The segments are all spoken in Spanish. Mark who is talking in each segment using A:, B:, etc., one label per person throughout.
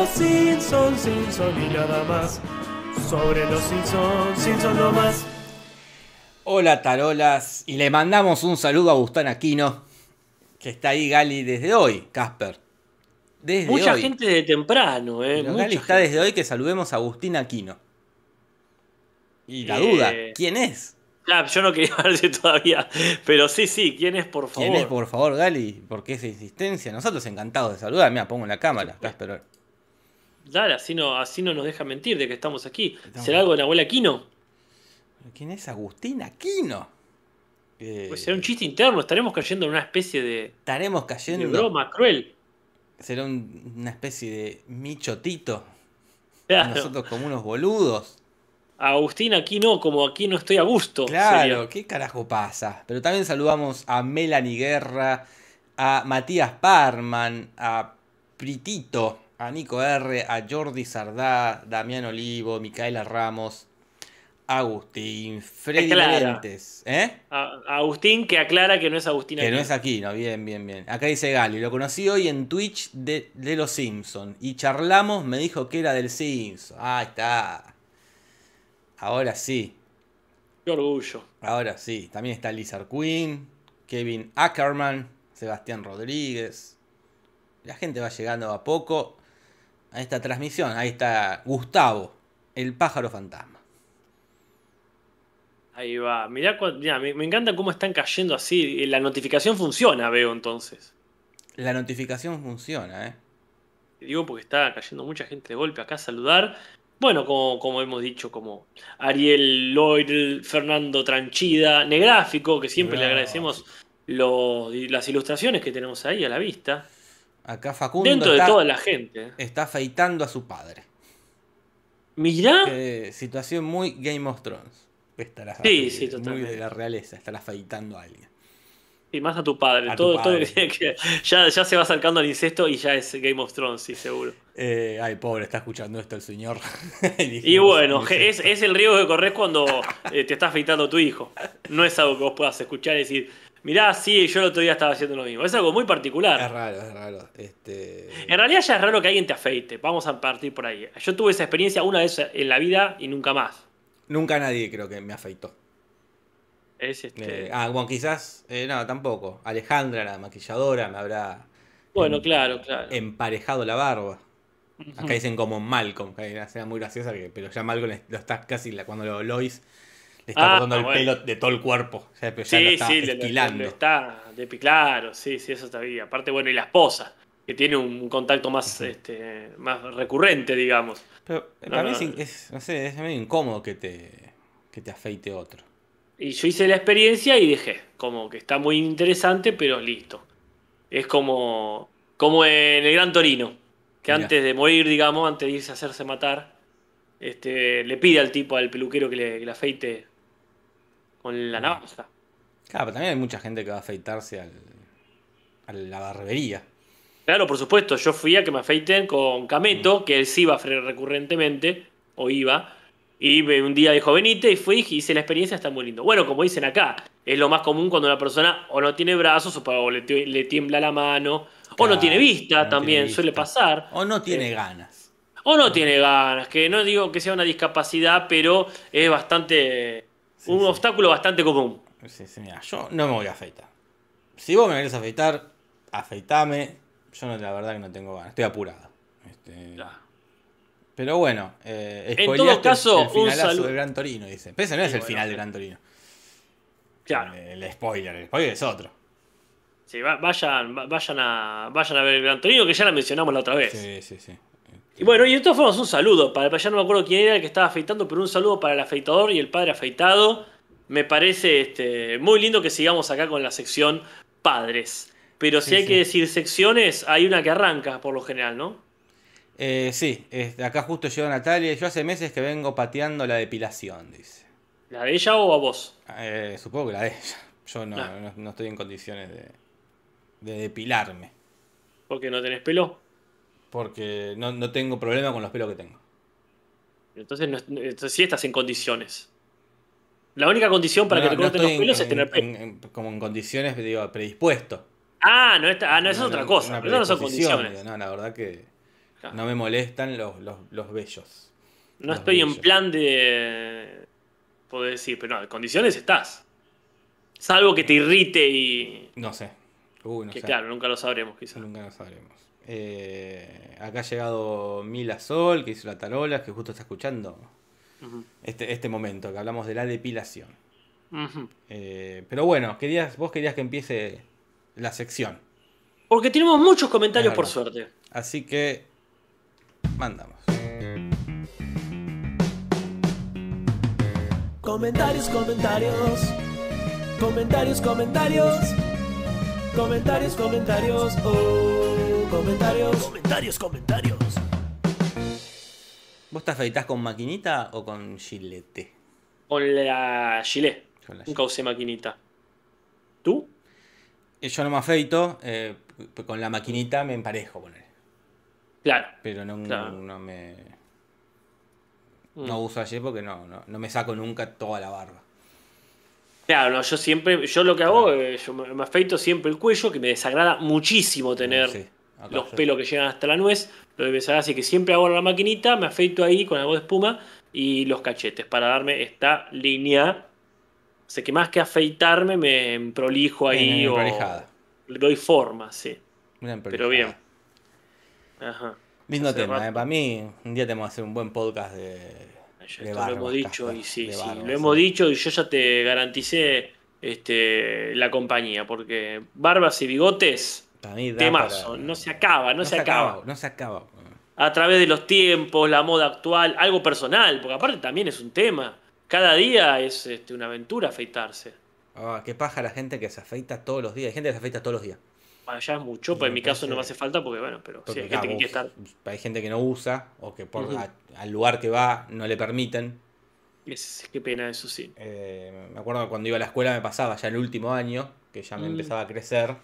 A: los Simpsons, Simpsons y nada más. Sobre los Simpsons, Simpsons no más.
B: Hola tarolas, y le mandamos un saludo a Gustán Aquino, que está ahí Gali desde hoy, Casper. Desde
C: Mucha
B: hoy.
C: gente de temprano, ¿eh?
B: Pero
C: Mucha
B: Gali está desde hoy que saludemos a Agustín Aquino. Y la
C: Eh,
B: duda, ¿quién es?
C: Ah, yo no quería hablar todavía, pero sí, sí, ¿quién es, por favor?
B: ¿Quién es, por favor, Gali? ¿Por qué esa insistencia? Nosotros encantados de saludar. Mira, pongo en la cámara, Casper.
C: Dale, así no, así no nos deja mentir de que estamos aquí.
B: Estamos-
C: ¿Será algo de Nahuel Aquino?
B: ¿Quién es Agustín Aquino? Eh,
C: Pues será un chiste interno, estaremos cayendo en una especie de,
B: Estaremos
C: de
B: cayendo.
C: broma cruel.
B: Será un- una especie de michotito.
C: Claro.
B: Nosotros como unos boludos.
C: Agustín Aquino, como aquí no estoy a gusto.
B: Claro,
C: sería.
B: ¿qué carajo pasa? Pero también saludamos a Melanie Guerra, a Matías Parman, a Pritito, a Nico R, a Jordi Sardá, Damián Olivo, Micaela Ramos, Agustín, Freddy. Lentes, ¿eh?
C: Agustín que aclara que no es Agustín
B: Que no
C: Aquino.
B: es aquí, no, bien, bien, bien. Acá dice Gali, lo conocí hoy en Twitch de, de los Simpsons. Y charlamos, me dijo que era del Simpson. Ah, está. Ahora sí,
C: Qué orgullo.
B: ahora sí. También está Lizard Queen, Kevin Ackerman, Sebastián Rodríguez. La gente va llegando a poco a esta transmisión. Ahí está Gustavo, el pájaro fantasma.
C: Ahí va. Mirá, mirá, me, me encanta cómo están cayendo así. La notificación funciona, veo entonces.
B: La notificación funciona, ¿eh?
C: Digo porque está cayendo mucha gente de golpe acá a saludar. Bueno, como, como hemos dicho, como Ariel Lloyd, Fernando Tranchida, Negráfico, que siempre le agradecemos lo- las ilustraciones que tenemos ahí a la vista.
B: Acá Facundo
C: Dentro de
B: está,
C: toda la gente.
B: está afeitando a su padre.
C: Mirá,
B: situación muy Game of Thrones. Estará
C: Sí,
B: así,
C: sí,
B: Muy
C: totalmente.
B: de la realeza, estará afeitando a alguien.
C: y más a tu padre.
B: A
C: todo, que- ya, ya se va acercando al incesto y ya es Game of Thrones, sí, seguro.
B: Eh, ay, pobre, está escuchando esto el señor.
C: Y bueno, es, es el riesgo que corres cuando eh, te está afeitando tu hijo. No es algo que vos puedas escuchar y decir, mirá, sí, yo el otro día estaba haciendo lo mismo. Es algo muy
B: Es
C: particular.
B: raro, es raro. Este...
C: En realidad ya es raro que alguien te afeite. Vamos a partir por ahí. Yo tuve esa experiencia una vez en la vida y nunca más.
B: Nunca nadie creo que me afeitó.
C: Es este...
B: Eh, ah, bueno, quizás, eh, no, tampoco. Alejandra, la maquilladora, me habrá
C: bueno, claro, claro.
B: emparejado la barba. Acá dicen como Malcolm, que hay una escena muy graciosa, que, pero ya Malcolm lo está casi, la- cuando lo Lois le está
C: Ah,
B: cortando el
C: bueno.
B: pelo de todo el cuerpo. O sea, pero ya lo
C: Sí,
B: está
C: sí, le, le-
B: esquilando.
C: le está de claro, sí, sí, eso está bien. Aparte, bueno, y la esposa, que tiene un contacto más, este, más recurrente, digamos.
B: Pero eh,
C: No,
B: para mí es,
C: no.
B: es, no sé, es medio incómodo que te, que te afeite otro.
C: Y yo hice la experiencia y dejé. Como que está muy interesante, pero listo. Es como, como en el Gran Torino. Que
B: Mirá.
C: antes de morir, digamos, antes de irse a hacerse matar, este, le pide al tipo, al peluquero, que le, que le afeite con la navaja.
B: Claro, pero también hay mucha gente que va a afeitarse al, a la barbería.
C: Claro, por supuesto, yo fui a que me afeiten con Cameto, que él sí iba recurrentemente, o iba, y un día dijo, venite, y fui, y hice la experiencia, está muy lindo. Bueno, como dicen acá, es lo más común cuando una persona o no tiene brazos, o, le, le tiembla la mano, o no tiene vista,
B: no
C: también
B: tiene
C: suele pasar,
B: O no tiene
C: Eh,
B: ganas.
C: o no tiene ganas, que no digo que sea una discapacidad, pero es bastante,
B: Sí,
C: un
B: sí.
C: obstáculo bastante común.
B: Sí, sí, mira, yo no me voy a afeitar. Si vos me querés afeitar, afeitame. Yo no, la verdad que no tengo ganas, estoy apurado. Este, Pero bueno, eh,
C: En todo caso,
B: el
C: un
B: finalazo
C: saludo-
B: del Gran Torino, dice. Pero ese no es
C: Sí,
B: el
C: bueno,
B: final del Gran Torino.
C: Claro.
B: El, el spoiler, el spoiler es otro.
C: Sí, va- vayan, va- vayan, a, vayan a ver el Gran Torino, que ya la mencionamos la otra vez.
B: Sí, sí, sí.
C: Y bueno, y de todas formas, un saludo. Para, ya no me acuerdo quién era el que estaba afeitando, pero un saludo para el afeitador y el padre afeitado. Me parece este, muy lindo que sigamos acá con la sección padres. Pero si
B: Sí,
C: hay
B: sí.
C: que decir secciones, hay una que arranca por lo general, ¿no?
B: Eh, sí, acá justo llegó Natalia. Yo hace meses que vengo pateando la depilación, dice.
C: ¿La de ella o a vos?
B: Eh, supongo que la de ella. Yo no,
C: Ah.
B: no, no estoy en condiciones de, de depilarme.
C: Porque no tenés pelo.
B: Porque no, no tengo problema con los pelos que tengo.
C: Entonces, no, entonces sí estás en condiciones. La única condición para
B: No,
C: que te
B: no
C: corten los pelos
B: en-
C: es tener
B: en-
C: pelo.
B: en- en- como en condiciones, digo, predispuesto.
C: Ah, no, está, ah, no, esa es otra cosa. Pero no son condiciones.
B: digo, No, la verdad que.
C: Claro.
B: No me molestan los, los, los bellos.
C: No
B: Los
C: estoy en plan de. Puedo decir, pero no, en condiciones estás. Salvo que te irrite y.
B: No sé. Uy, no
C: que
B: sé.
C: claro, nunca lo sabremos, quizás.
B: Nunca lo sabremos. Eh, acá ha llegado Mila Sol, que hizo la tarola, que justo está escuchando este, este momento, que hablamos de la depilación. Eh, pero bueno, querías, vos querías que empiece la sección.
C: Porque tenemos muchos comentarios por suerte.
B: Así que mandamos.
A: Comentarios, comentarios. Comentarios, comentarios. Comentarios, comentarios. Oh, comentarios. Comentarios, comentarios.
B: ¿Vos te afeitás con maquinita o con gilete?
C: Con la Gilet.
B: Con la
C: Nunca usé maquinita. ¿Tú?
B: Eh, Yo no me afeito, eh, con la maquinita me emparejo con él.
C: Claro.
B: Pero no,
C: Claro.
B: no me.
C: Mm.
B: No uso ayer porque no, no, no me saco nunca toda la barba.
C: Claro, no, yo siempre, yo lo que hago, eh, yo me me afeito siempre el cuello, que me desagrada muchísimo tener
B: Sí, acá
C: los pelos que llegan hasta la nuez, lo me desagrada, así que siempre hago la maquinita, me afeito ahí con algo de espuma y los cachetes para darme esta línea. Sé que más que afeitarme me prolijo ahí
B: Una
C: o le doy forma, sí.
B: Una
C: Pero bien. Ajá.
B: Lindo
C: Hace
B: tema, eh, para mí un día tenemos que hacer un buen podcast de, de
C: lo hemos dicho y sí,
B: de
C: sí, lo hemos
B: sí.
C: dicho y yo ya te garanticé este, la compañía, porque barbas y bigotes, temazo,
B: para-
C: no se acaba, no, se, acaba.
B: No se acaba.
C: A través de los tiempos, la moda actual, algo personal, porque aparte también es un tema. Cada día es este, una aventura afeitarse.
B: Ah, qué paja la gente que se afeita todos los días. Hay gente que se afeita todos los días.
C: Bueno, ya es mucho, pues en mi caso no me hace falta porque, bueno, pero sí,
B: Porque,
C: hay gente que quiere estar.
B: hay gente que no usa o que por a- al lugar que va no le permiten.
C: Es- qué pena eso, sí.
B: Eh, me acuerdo que cuando iba a la escuela me pasaba ya en el último año, que ya me
C: Mm.
B: empezaba a crecer.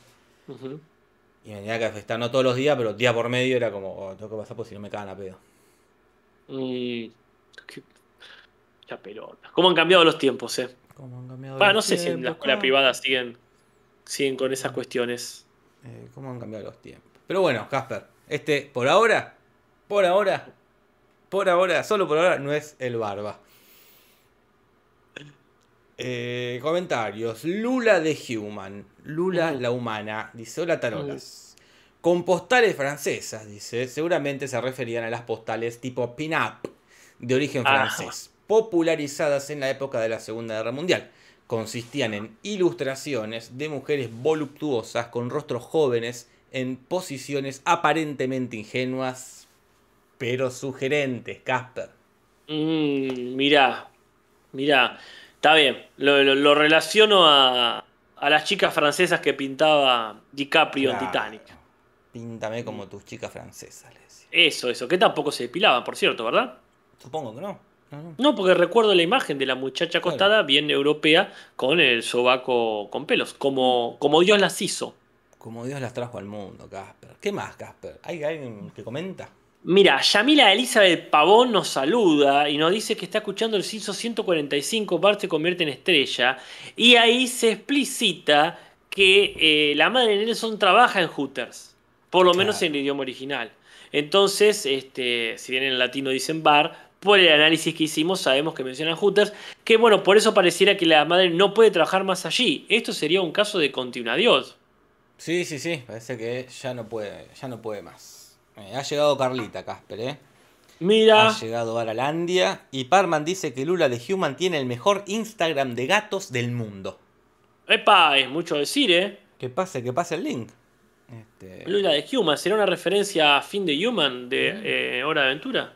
C: Ujú.
B: Y me tenía que afeitar no todos los días, pero día por medio era como, oh, tengo que pasar porque si no me cagan a pedo.
C: Mm, qué- pelota. ¿Cómo han cambiado los tiempos, eh?
B: ¿Cómo han cambiado
C: Bueno,
B: los
C: no sé si en la escuela
B: ¿Cómo?
C: privada siguen, siguen con esas cuestiones.
B: Eh, ¿Cómo han cambiado los tiempos? Pero bueno, Casper, este por ahora, por ahora, por ahora, solo por ahora, no es el barba. Eh, comentarios. Lula de Human. Lula la humana. Dice, hola tarolas. Con postales francesas, dice. Seguramente se referían a las postales tipo pin-up de origen francés. Popularizadas en la época de la Segunda Guerra Mundial. Consistían en ilustraciones de mujeres voluptuosas con rostros jóvenes en posiciones aparentemente ingenuas, pero sugerentes, Casper.
C: Mm, mirá, mirá. Está bien, lo, lo- lo relaciono a, a las chicas francesas que pintaba DiCaprio en. Titanic.
B: Píntame como tus chicas francesas, le decía.
C: Eso, eso, que tampoco se depilaban, por cierto, ¿verdad?
B: Supongo que no. No, no.
C: No, porque recuerdo la imagen de la muchacha
B: Claro.
C: acostada, bien europea, con el sobaco con pelos, como, como Dios las hizo.
B: Como Dios las trajo al mundo, Casper. ¿Qué más, Casper? ¿Hay alguien que comenta?
C: Mira, Yamila Elizabeth Pavón nos saluda y nos dice que está escuchando el CISO 145, Bart se convierte en estrella. Y ahí se explicita que eh, la madre de Nelson trabaja en Hooters, por lo menos en el idioma original. Entonces, este, si bien en latino dicen bar, por el análisis que hicimos sabemos que mencionan Hooters, que bueno, por eso pareciera que la madre no puede trabajar más allí. Esto sería un caso de continuo adiós.
B: Sí, sí, sí. Parece que ya no puede, ya no puede más. Eh, ha llegado Carlita, Casper, ¿eh?
C: Mira,
B: Ha llegado Aralandia. Y Parman dice que Lula de Human tiene el mejor Instagram de gatos del mundo.
C: epa, es mucho decir, ¿eh?
B: Que pase, que pase el link. Este,
C: Lula de Human, ¿será una referencia a fin de Human de eh, Hora de Aventura?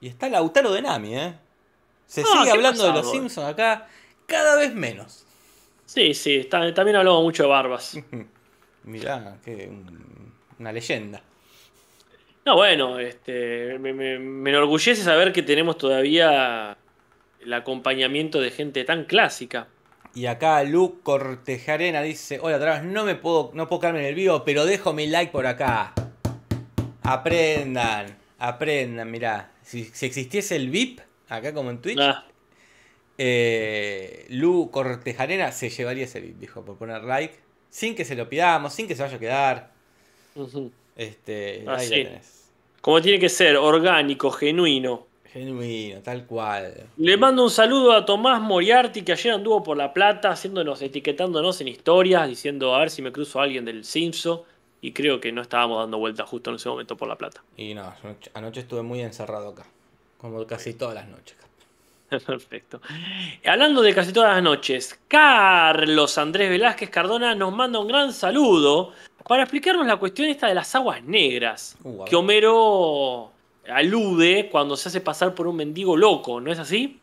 B: y está Lautaro de Nami, ¿eh? Se
C: Ah,
B: sigue
C: ¿qué
B: hablando de los
C: vos?
B: Simpsons acá cada vez menos.
C: Sí, sí, también hablamos mucho de barbas.
B: Mirá, que un- una leyenda.
C: No, bueno, este, me, me- me enorgullece saber que tenemos todavía el acompañamiento de gente tan clásica.
B: Y acá Lu Cortejarena dice, hola Trabas, no me puedo, no puedo quedarme en el vivo, pero dejo mi like por acá. Aprendan, aprendan, mirá. Si, si existiese el VIP, acá como en Twitch,
C: Ah,
B: eh, Lu Cortejarena se llevaría ese VIP, dijo, por poner like. Sin que se lo pidamos, sin que se vaya a quedar. Este,
C: Ah,
B: ahí
C: sí.
B: la tenés.
C: Como tiene que ser, orgánico, genuino.
B: Genuino, tal cual.
C: Le mando un saludo a Tomás Moriarty, que ayer anduvo por La Plata, haciéndonos, etiquetándonos en historias, diciendo a ver si me cruzo a alguien del Simpson. Y creo que no estábamos dando vuelta justo en ese momento por La Plata.
B: Y no, anoche estuve muy encerrado acá. Como casi todas las noches.
C: Perfecto. Hablando de casi todas las noches, Carlos Andrés Velázquez Cardona nos manda un gran saludo para explicarnos la cuestión esta de las aguas negras.
B: Uh,
C: que. Homero alude cuando se hace pasar por un mendigo loco, ¿no es así?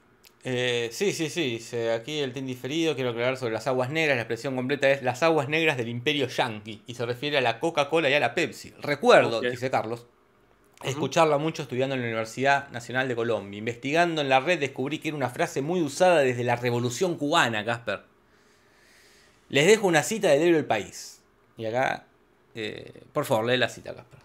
B: Eh, sí, sí, sí. Aquí el team diferido. Quiero aclarar sobre las aguas negras. La expresión completa es las aguas negras del imperio yankee. Y se refiere a la Coca-Cola y a la Pepsi. Recuerdo, dice Carlos, escucharla mucho estudiando en la Universidad Nacional de Colombia. Investigando en la red descubrí que era una frase muy usada desde la Revolución Cubana, Casper. Les dejo una cita del diario El País. Y acá, eh, por favor, lee la cita, Casper.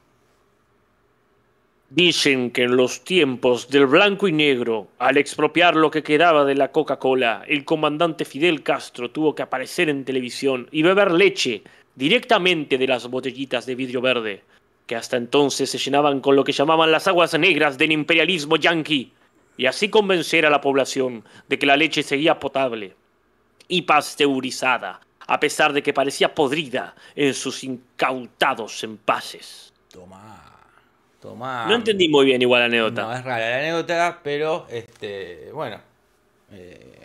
C: Dicen que en los tiempos del blanco y negro, al expropiar lo que quedaba de la Coca-Cola, el comandante Fidel Castro tuvo que aparecer en televisión y beber leche directamente de las botellitas de vidrio verde, que hasta entonces se llenaban con lo que llamaban las aguas negras del imperialismo yanqui, y así convencer a la población de que la leche seguía potable y pasteurizada, a pesar de que parecía podrida en sus incautados envases.
B: Tomá. Tomá.
C: No entendí muy bien igual la anécdota.
B: No, es rara la anécdota, pero este, bueno. eh,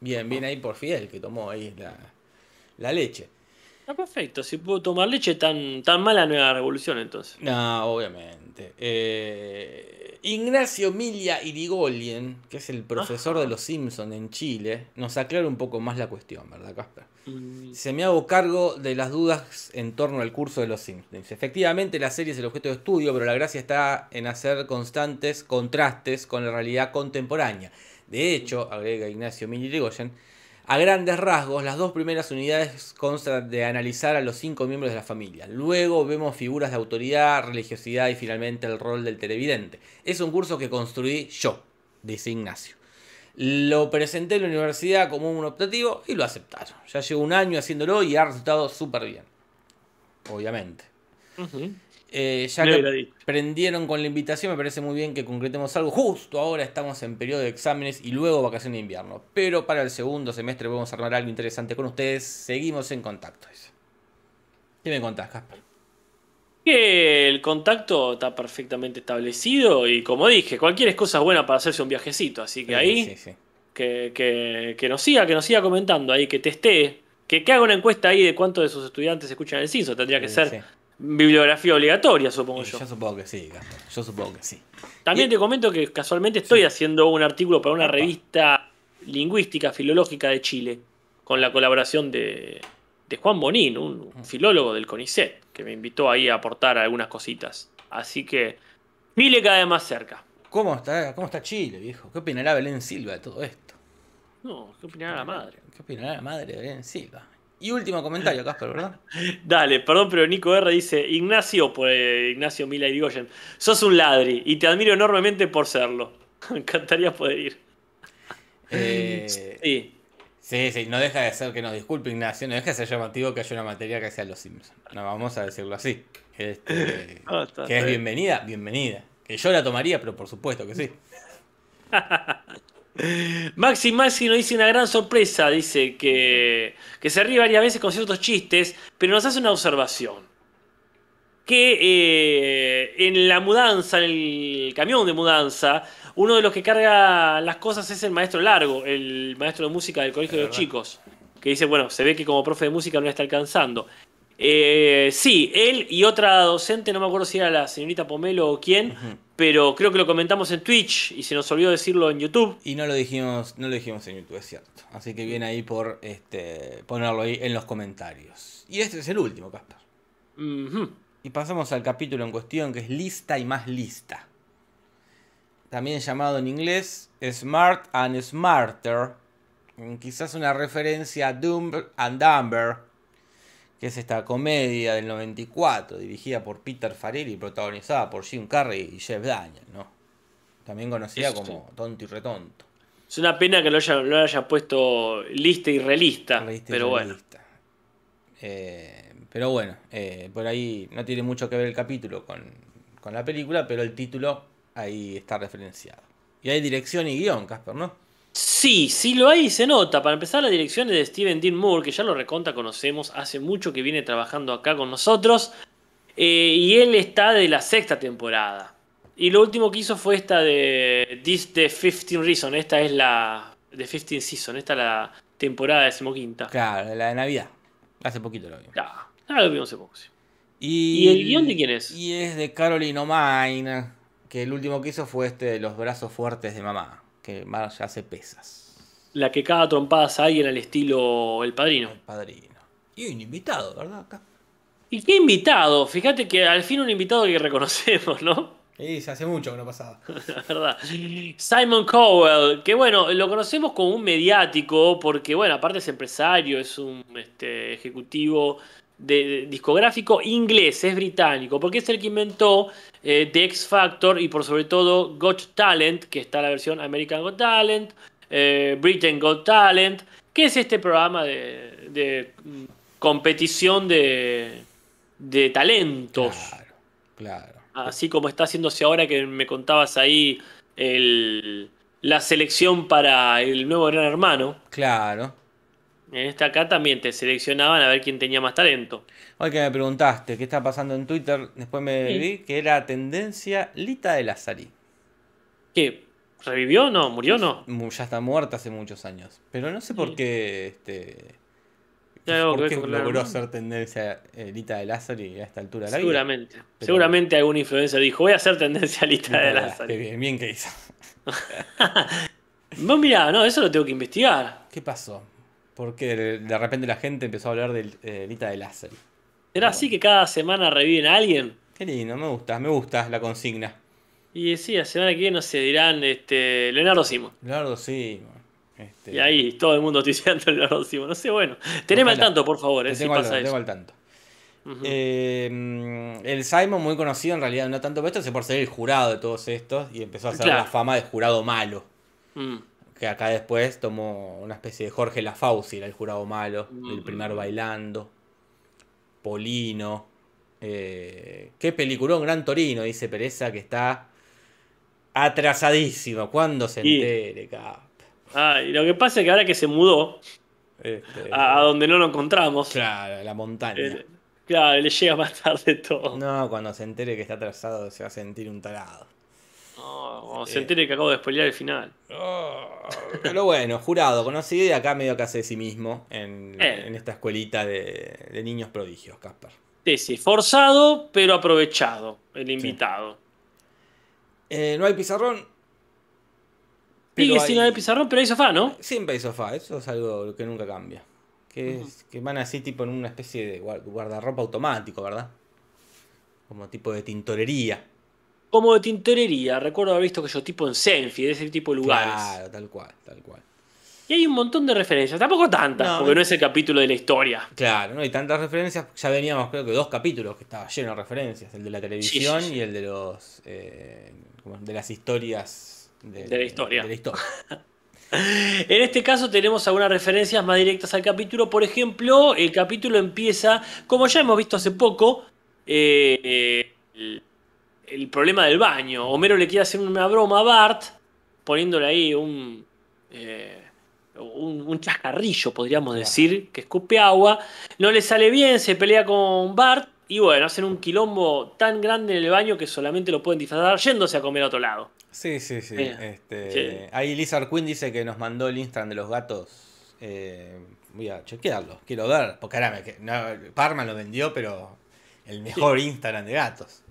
B: bien, bien ahí por Fidel que tomó ahí la, la leche.
C: Ah, perfecto. Si puedo tomar leche, tan, tan mala nueva revolución entonces.
B: No, obviamente. Eh, Ignacio Milia Irigolien, que es el profesor de los Simpson en Chile, nos aclara un poco más la cuestión, ¿verdad, Casper?
C: Mm,
B: Se me hago cargo de las dudas en torno al curso de los Simpsons. Efectivamente, la serie es el objeto de estudio, pero la gracia está en hacer constantes contrastes con la realidad contemporánea. De hecho, agrega Ignacio Milirigoyen, a grandes rasgos, las dos primeras unidades constan de analizar a los cinco miembros de la familia. Luego vemos figuras de autoridad, religiosidad y finalmente el rol del televidente. Es un curso que construí yo, dice Ignacio. Lo presenté en la universidad como un optativo y lo aceptaron. Ya llevo un año haciéndolo y ha resultado súper bien. Obviamente.
C: ujú.
B: Eh, ya que prendieron con la invitación, me parece muy bien que concretemos algo. Justo ahora estamos en periodo de exámenes y luego vacaciones de invierno. Pero para el segundo semestre vamos a armar algo interesante con ustedes. Seguimos en contacto. ¿Qué me contás, Casper?
C: Que el contacto está perfectamente establecido y como dije, cualquier cosa es buena para hacerse un viajecito. Así que ahí,
B: Sí, sí.
C: Que, que- que nos siga, que nos siga comentando ahí, que testee, que, que haga una encuesta ahí de cuántos de sus estudiantes escuchan el CISO. Tendría que ser. Bibliografía obligatoria, supongo
B: Y
C: yo.
B: yo supongo que sí, Casper. Yo supongo que sí.
C: También
B: Y-
C: te comento que casualmente estoy haciendo un artículo para una revista lingüística filológica de Chile, con la colaboración de, de Juan Bonín, un filólogo del CONICET, que me invitó ahí a aportar algunas cositas. Así que Chile cada vez más cerca.
B: ¿Cómo está, ¿Cómo está Chile, viejo? ¿Qué opinará Belén Silva de todo esto?
C: No, ¿qué opinará la madre?
B: ¿Qué opinará la madre de Belén Silva? Y último comentario, Casper, ¿verdad?
C: Dale, perdón, pero Nico R dice, Ignacio, por eh, Ignacio Mila Irigoyen, sos un ladri y te admiro enormemente por serlo. Me encantaría poder ir.
B: Eh,
C: Sí.
B: Sí, sí, no deja de ser que nos disculpe Ignacio, no deja de ser llamativo que haya una materia que sea los Simpsons. No, vamos a decirlo así. Este,
C: está-
B: que es bienvenida, bienvenida. Que yo la tomaría, pero por supuesto que sí.
C: Maxi Maxi nos dice una gran sorpresa, dice que, que se ríe varias veces con ciertos chistes, pero nos hace una observación. Que eh, en la mudanza, en el camión de mudanza, uno de los que carga las cosas es el maestro Largo, el maestro de música del colegio de los chicos. Que dice, bueno, se ve que como profe de música no le está alcanzando. Eh, sí, él y otra docente, no me acuerdo si era la señorita Pomelo o quién. Pero creo que lo comentamos en Twitch y se nos olvidó decirlo en YouTube.
B: Y no lo dijimos, no lo dijimos en YouTube, es cierto. Así que viene ahí por este, ponerlo ahí en los comentarios. Y este es el último, Casper. Y pasamos al capítulo en cuestión, que es lista y más lista. También llamado en inglés Smart and Smarter. Mm, Quizás una referencia a Dumb and Dumber, que es esta comedia del 94, dirigida por Peter Farrelly y protagonizada por Jim Carrey y Jeff Daniels, ¿no? También conocida
C: Eso
B: como Tonto y Retonto.
C: Es una pena que lo haya, lo haya puesto lista y relista,
B: Realista y
C: pero bueno.
B: realista. Eh, pero bueno, eh, por ahí no tiene mucho que ver el capítulo con, con la película, pero el título ahí está referenciado. Y hay dirección y guion, Casper, ¿no?
C: Sí, sí lo hay y se nota. Para empezar, la dirección es de Steven Dean Moore, que ya lo reconta conocemos, hace mucho que viene trabajando acá con nosotros. Eh, y él está de la sexta temporada. Y lo último que hizo fue esta de This the 15 Reason. Esta es la. de 15 Season. Esta es la temporada decimoquinta.
B: Claro, la de Navidad. Hace poquito lo vimos.
C: Claro, lo vimos hace poco, sí.
B: Y,
C: ¿Y el guion de quién es?
B: Y es de Caroline O'Mine, que el último que hizo fue este de los brazos fuertes de mamá, que más hace pesas.
C: La que caga trompadas a alguien al estilo El Padrino.
B: El padrino. Y un invitado, ¿verdad? Acá.
C: ¿Y qué invitado? Fíjate que al fin un invitado que reconocemos, ¿no?
B: Sí, se hace mucho que no pasaba.
C: La verdad. Simon Cowell, que bueno, lo conocemos como un mediático, porque bueno, aparte es empresario, es un este, ejecutivo de, discográfico inglés, es británico, porque es el que inventó eh, The X Factor y por sobre todo Got Talent, que está la versión American Got Talent, eh, Britain Got Talent, que es este programa de, de, mm, competición de, de talentos.
B: Claro, claro.
C: Así como está haciéndose ahora que me contabas ahí el- la selección para el nuevo Gran Hermano.
B: Claro.
C: En esta acá también te seleccionaban a ver quién tenía más talento.
B: Hoy que me preguntaste qué está pasando en Twitter, después me
C: Sí.
B: vi que era tendencia Lita de Lazari.
C: ¿Qué? ¿Revivió? No, murió no.
B: Ya está muerta hace muchos años. Pero no sé por
C: Sí.
B: qué. Este, ¿Por qué logró ser tendencia eh, Lita de Lazari a esta altura de la vida?
C: Seguramente.
B: Pero-
C: Seguramente algún influencer dijo, voy a hacer tendencia
B: Lita
C: de
B: de
C: Lázaro.
B: Qué bien, bien que hizo.
C: Vos mirá, no, eso lo tengo que investigar.
B: ¿Qué pasó? Porque de, repente la gente empezó a hablar de eh, Lita de Lazari.
C: ¿Será así que cada semana reviven a alguien?
B: Qué lindo, me gusta, me gusta la consigna.
C: Y sí, la semana que viene, no sé, dirán este, Leonardo Simo.
B: Leonardo sí. Este,
C: Y ahí todo el mundo diciendo Leonardo Simo. No sé, bueno. Teneme al tanto, por favor,
B: te
C: eh, si
B: tengo, al,
C: pasa
B: tengo
C: eso.
B: al tanto. Eh, el Simon, muy conocido en realidad, no tanto por esto, sino por ser el jurado de todos estos y empezó a hacer
C: Claro.
B: la fama de jurado malo.
C: Mm.
B: Que acá después tomó una especie de Jorge Lafauci, era el jurado malo, el primer bailando. Polino. Eh, qué peliculón, Gran Torino, dice Pereza, que está atrasadísimo. ¿Cuándo se
C: Y-
B: entere, cap?
C: Ah, y lo que pasa es que ahora que se mudó
B: Este,
C: a, a donde no lo encontramos,
B: Claro, la montaña.
C: eh, claro, le llega más tarde todo.
B: No, cuando se entere que está atrasado se va a sentir un tarado.
C: No, cuando
B: Eh.
C: se entere que acabo de spoilear el final.
B: Pero bueno, jurado, conocido y acá medio que hace de sí mismo en,
C: Eh.
B: en esta escuelita de, de niños prodigios, Casper.
C: Sí, sí, forzado, pero aprovechado, el invitado.
B: Eh, no hay pizarrón.
C: Sigue sin haber pizarrón, pero hay sofá, ¿no?
B: Siempre hay sofá, eso es algo que nunca cambia. Que, es- que van así tipo en una especie de guar- guardarropa automático, ¿verdad? Como tipo de tintorería.
C: Como de tintorería, recuerdo haber visto que yo tipo en Senfi, de ese tipo de lugares.
B: Claro, tal cual, tal cual.
C: Y hay un montón de referencias, tampoco tantas,
B: No,
C: porque no es el capítulo de la historia.
B: Claro, no hay tantas referencias. Ya veníamos, creo que dos capítulos que estaba lleno de referencias: el de la televisión
C: sí, sí.
B: y el de los eh, de las historias
C: De la historia.
B: de la historia.
C: En este caso tenemos algunas referencias más directas al capítulo. Por ejemplo, el capítulo empieza, como ya hemos visto hace poco, eh, eh, el, problema del baño. Homero le quiere hacer una broma a Bart, poniéndole ahí un, eh, un, un chascarrillo, podríamos decir, que escupe agua. No le sale bien, se pelea con Bart. Y bueno, hacen un quilombo tan grande en el baño que solamente lo pueden disfrazar yéndose a comer a otro lado.
B: Sí, sí, sí.
C: Bien.
B: Este,
C: Sí.
B: Ahí Lizard Queen dice que nos mandó el Instagram de los gatos. Eh, voy a chequearlo, quiero ver. Porque ahora me, que- no, Parma lo vendió, pero el mejor Instagram de gatos.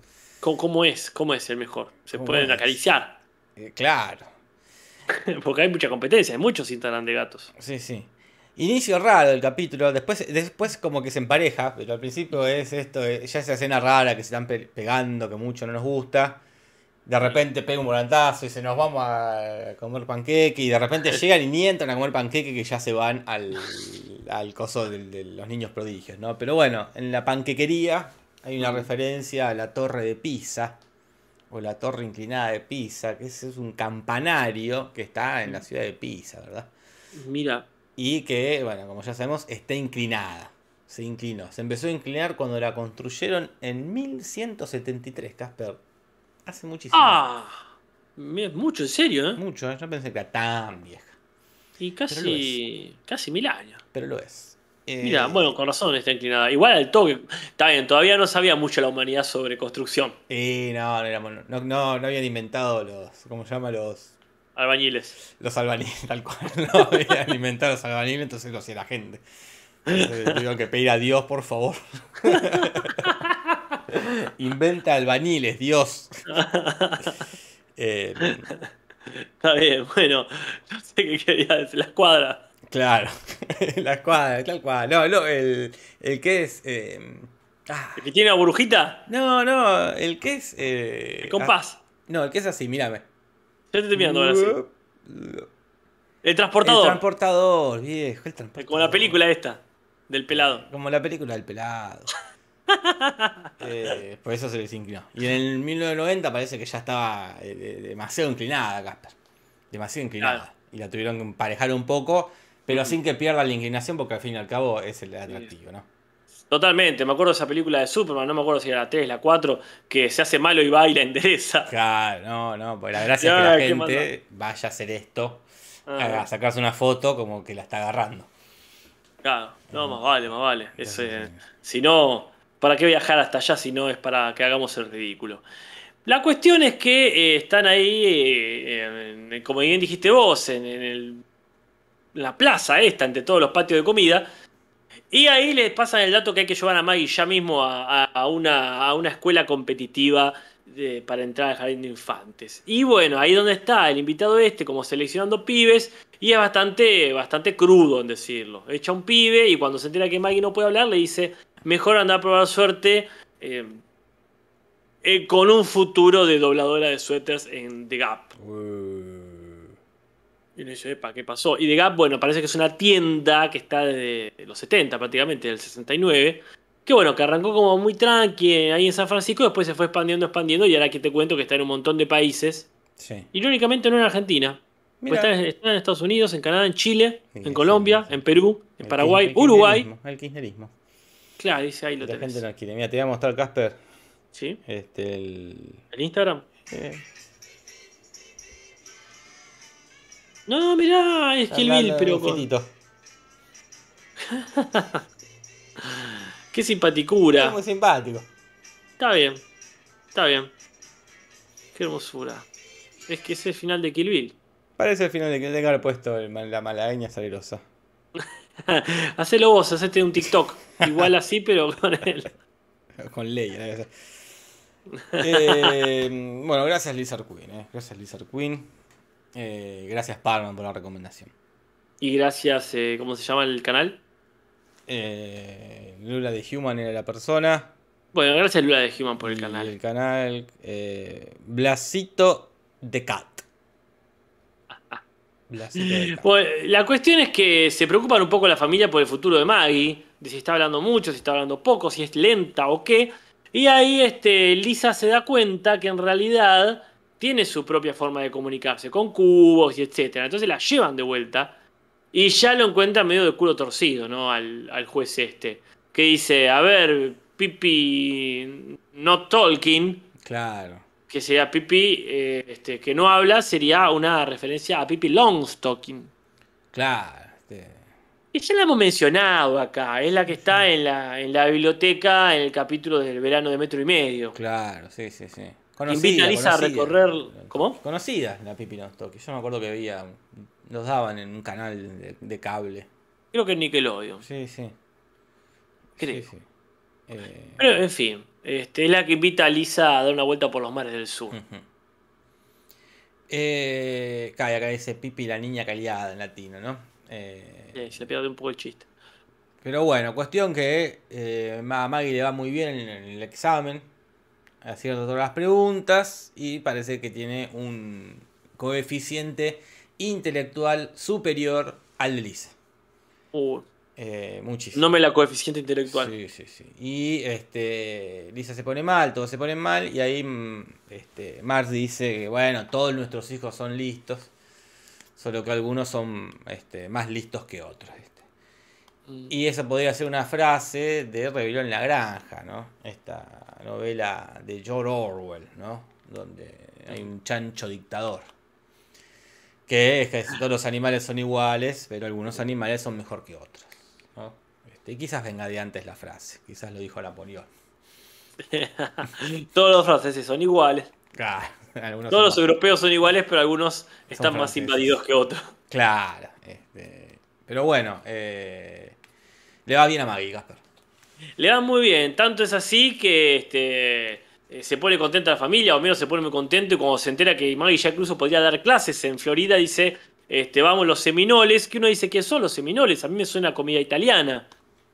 C: ¿Cómo, cómo es? ¿Cómo es el mejor? Se
B: ¿Cómo
C: pueden
B: es?
C: acariciar.
B: Eh, claro.
C: Porque hay mucha competencia, hay muchos Instagram de gatos.
B: Sí, sí. Inicio raro del capítulo, después, después como que se empareja, pero al principio es esto, eh, ya esa escena rara que se están pe- pegando, que mucho no nos gusta. De repente pega un volantazo y se nos vamos a comer panqueque y de repente llegan y ni entran a comer panqueque que ya se van al, al coso del- de, los niños prodigios, ¿no? Pero bueno, en la panquequería hay una referencia a la torre de Pisa, o la torre inclinada de Pisa, que ese es un campanario que está en la ciudad de Pisa, ¿verdad?
C: Mira,
B: Y que, bueno, como ya sabemos, está inclinada. Se inclinó. Se empezó a inclinar cuando la construyeron en 1173, Casper. Hace muchísimo.
C: Ah, mucho en serio, ¿eh?
B: Mucho, ¿eh? yo pensé que era tan vieja.
C: Y casi, casi mil años.
B: Pero lo es. Eh,
C: Mira, bueno, con razón está inclinada. Igual al toque, está bien, todavía no sabía mucho la humanidad sobre construcción.
B: Y no, no, éramos- no, no, no habían inventado los. ¿Cómo se llama? Los.
C: Albañiles.
B: Los albañiles, tal cual. No habían inventado los albañiles, entonces lo hacía la gente. Entonces, Tengo que pedir a Dios, por favor. Inventa albañiles, Dios. Eh,
C: Está bien, bueno, no sé qué quería decir, la escuadra.
B: Claro. La escuadra, tal cual. No, no, el, el que es. eh, ah,
C: ¿El que tiene una burbujita?
B: no, no, el que es. eh,
C: El compás.
B: ah, no, el que es así, mírame.
C: Yo te estoy mirando ahora sí.
B: El
C: El transportador.
B: transportador, viejo, el transportador.
C: Como la película esta, del pelado.
B: Como la película del pelado. Eh, por eso se les inclinó. Y en el 1990 parece que ya estaba de- demasiado inclinada Casper. Demasiado inclinada.
C: Claro.
B: Y la tuvieron que emparejar un poco, pero sin que pierda la inclinación, porque al fin y al cabo es el atractivo, ¿no?
C: Totalmente, me acuerdo de esa película de Superman, no me acuerdo si era la 3, la 4, que se hace malo y baila, endereza.
B: Claro, no, no, porque la gracia es que la gente vaya a hacer esto,
C: Ah.
B: a sacarse una foto como que la está agarrando.
C: Claro, no, más vale, más vale. Es, eh, si no, ¿para qué viajar hasta allá si no es para que hagamos el ridículo? La cuestión es que eh, están ahí, eh, como bien dijiste vos, en, en el- la plaza esta, entre todos los patios de comida. Y ahí les pasan el dato que hay que llevar a Maggie ya mismo a, una, a una escuela competitiva para entrar al jardín de infantes. Y bueno, ahí donde está el invitado este, como seleccionando pibes, y es bastante, bastante crudo en decirlo. Echa un pibe y cuando se entera que Maggie no puede hablar, le dice, mejor andar a probar suerte eh, eh, con un futuro de dobladora de suéteres en The Gap. Y uno dice, epa, ¿qué pasó? Y The Gap, bueno, parece que es una tienda que está desde los 70 prácticamente, del 69. Que bueno, que arrancó como muy tranqui ahí en San Francisco, después se fue expandiendo, expandiendo, y ahora que te cuento que está en un montón de países.
B: Sí.
C: Irónicamente no en Argentina. Pues está, en- está en Estados Unidos, en Canadá, en Chile, en Colombia,
B: sí,
C: en Perú, en
B: El
C: Paraguay,
B: el
C: Uruguay.
B: El kirchnerismo.
C: Claro, dice ahí lo
B: La
C: tenés.
B: gente no quiere. Mira, te voy a mostrar, Casper.
C: ¿Sí?
B: Este, el.
C: ¿En Instagram?
B: eh,
C: No, mirá, es Kill Bill, pero con... Qué simpaticura.
B: Es muy simpático.
C: Está bien. Está bien. Qué hermosura. Es que es el final de Kill Bill.
B: Parece el final de que tenga haber puesto el la malagueña salerosa.
C: Hacelo vos, hacete un TikTok. Igual así, pero con él.
B: Con ser. Eh, bueno, gracias Lizard Queen. eh. Gracias Lizard Queen. Eh, gracias Parman por la recomendación.
C: Y gracias, eh, ¿cómo se llama el canal?
B: Eh, Lula de Human era la persona.
C: Bueno, gracias Lula de Human por el
B: Y
C: canal.
B: El canal Blasito de Cat. Blasito de Cat.
C: Bueno, la cuestión es que se preocupan un poco la familia por el futuro de Maggie, de si está hablando mucho, si está hablando poco, si es lenta o qué. Y ahí este, Lisa se da cuenta que en realidad tiene su propia forma de comunicarse, con cubos y etcétera. Entonces la llevan de vuelta y ya lo encuentran medio de culo torcido, ¿no? Al, al juez este. Que dice, a ver, Pipi not talking,
B: Claro.
C: que sería Pipi eh, este, que no habla, sería una referencia a Pipi Longstocking.
B: Claro. este,
C: Y ya la hemos mencionado acá, es la que está en la, en la biblioteca en el capítulo del verano de metro y medio.
B: Claro, sí, sí, sí.
C: Invita a Lisa a recorrer- ¿Cómo?
B: Conocida la Pipi Nostoki. Yo me acuerdo que había. Los daban en un canal de, de cable.
C: Creo que en Nickelodeon.
B: Sí, sí.
C: Creo.
B: Sí, sí. Eh,
C: Pero en fin, este, es la que invita a Lisa a dar una vuelta por los mares del sur.
B: ujú. Eh, acá, acá dice Pipi la niña caliada en latino, ¿no? Eh,
C: Eh, se le pierde un poco el chiste.
B: Pero bueno, cuestión que eh, a Maggie le va muy bien en el examen, acierta todas las preguntas y parece que tiene un coeficiente intelectual superior al de Lisa.
C: Uh,
B: Eh, muchísimo.
C: no me la coeficiente intelectual.
B: Sí, sí, sí. Y este, Lisa se pone mal, todos se ponen mal y ahí mm, este, Mars dice que bueno, todos nuestros hijos son listos, solo que algunos son este, más listos que otros. ¿viste?
C: Mm.
B: Y esa podría ser una frase de Rebelión en la Granja, ¿no? Esta novela de George Orwell, ¿no? donde hay un chancho dictador. Que es que todos los animales son iguales, pero algunos animales son mejor que otros. ¿no? Este, y quizás venga de antes la frase, quizás lo dijo Napoleón.
C: Todos los franceses son iguales.
B: Claro, algunos
C: Todos los europeos son iguales, pero algunos están más invadidos que otros.
B: Claro. este, pero bueno, eh, le va bien a Maggie, Casper.
C: Le va muy bien, tanto es así que este, eh, se pone contenta la familia, o menos se pone muy contento y cuando se entera que Maggie ya incluso podría dar clases en Florida, dice, este, vamos los seminoles, que uno dice que son los seminoles, a mí me suena a comida italiana,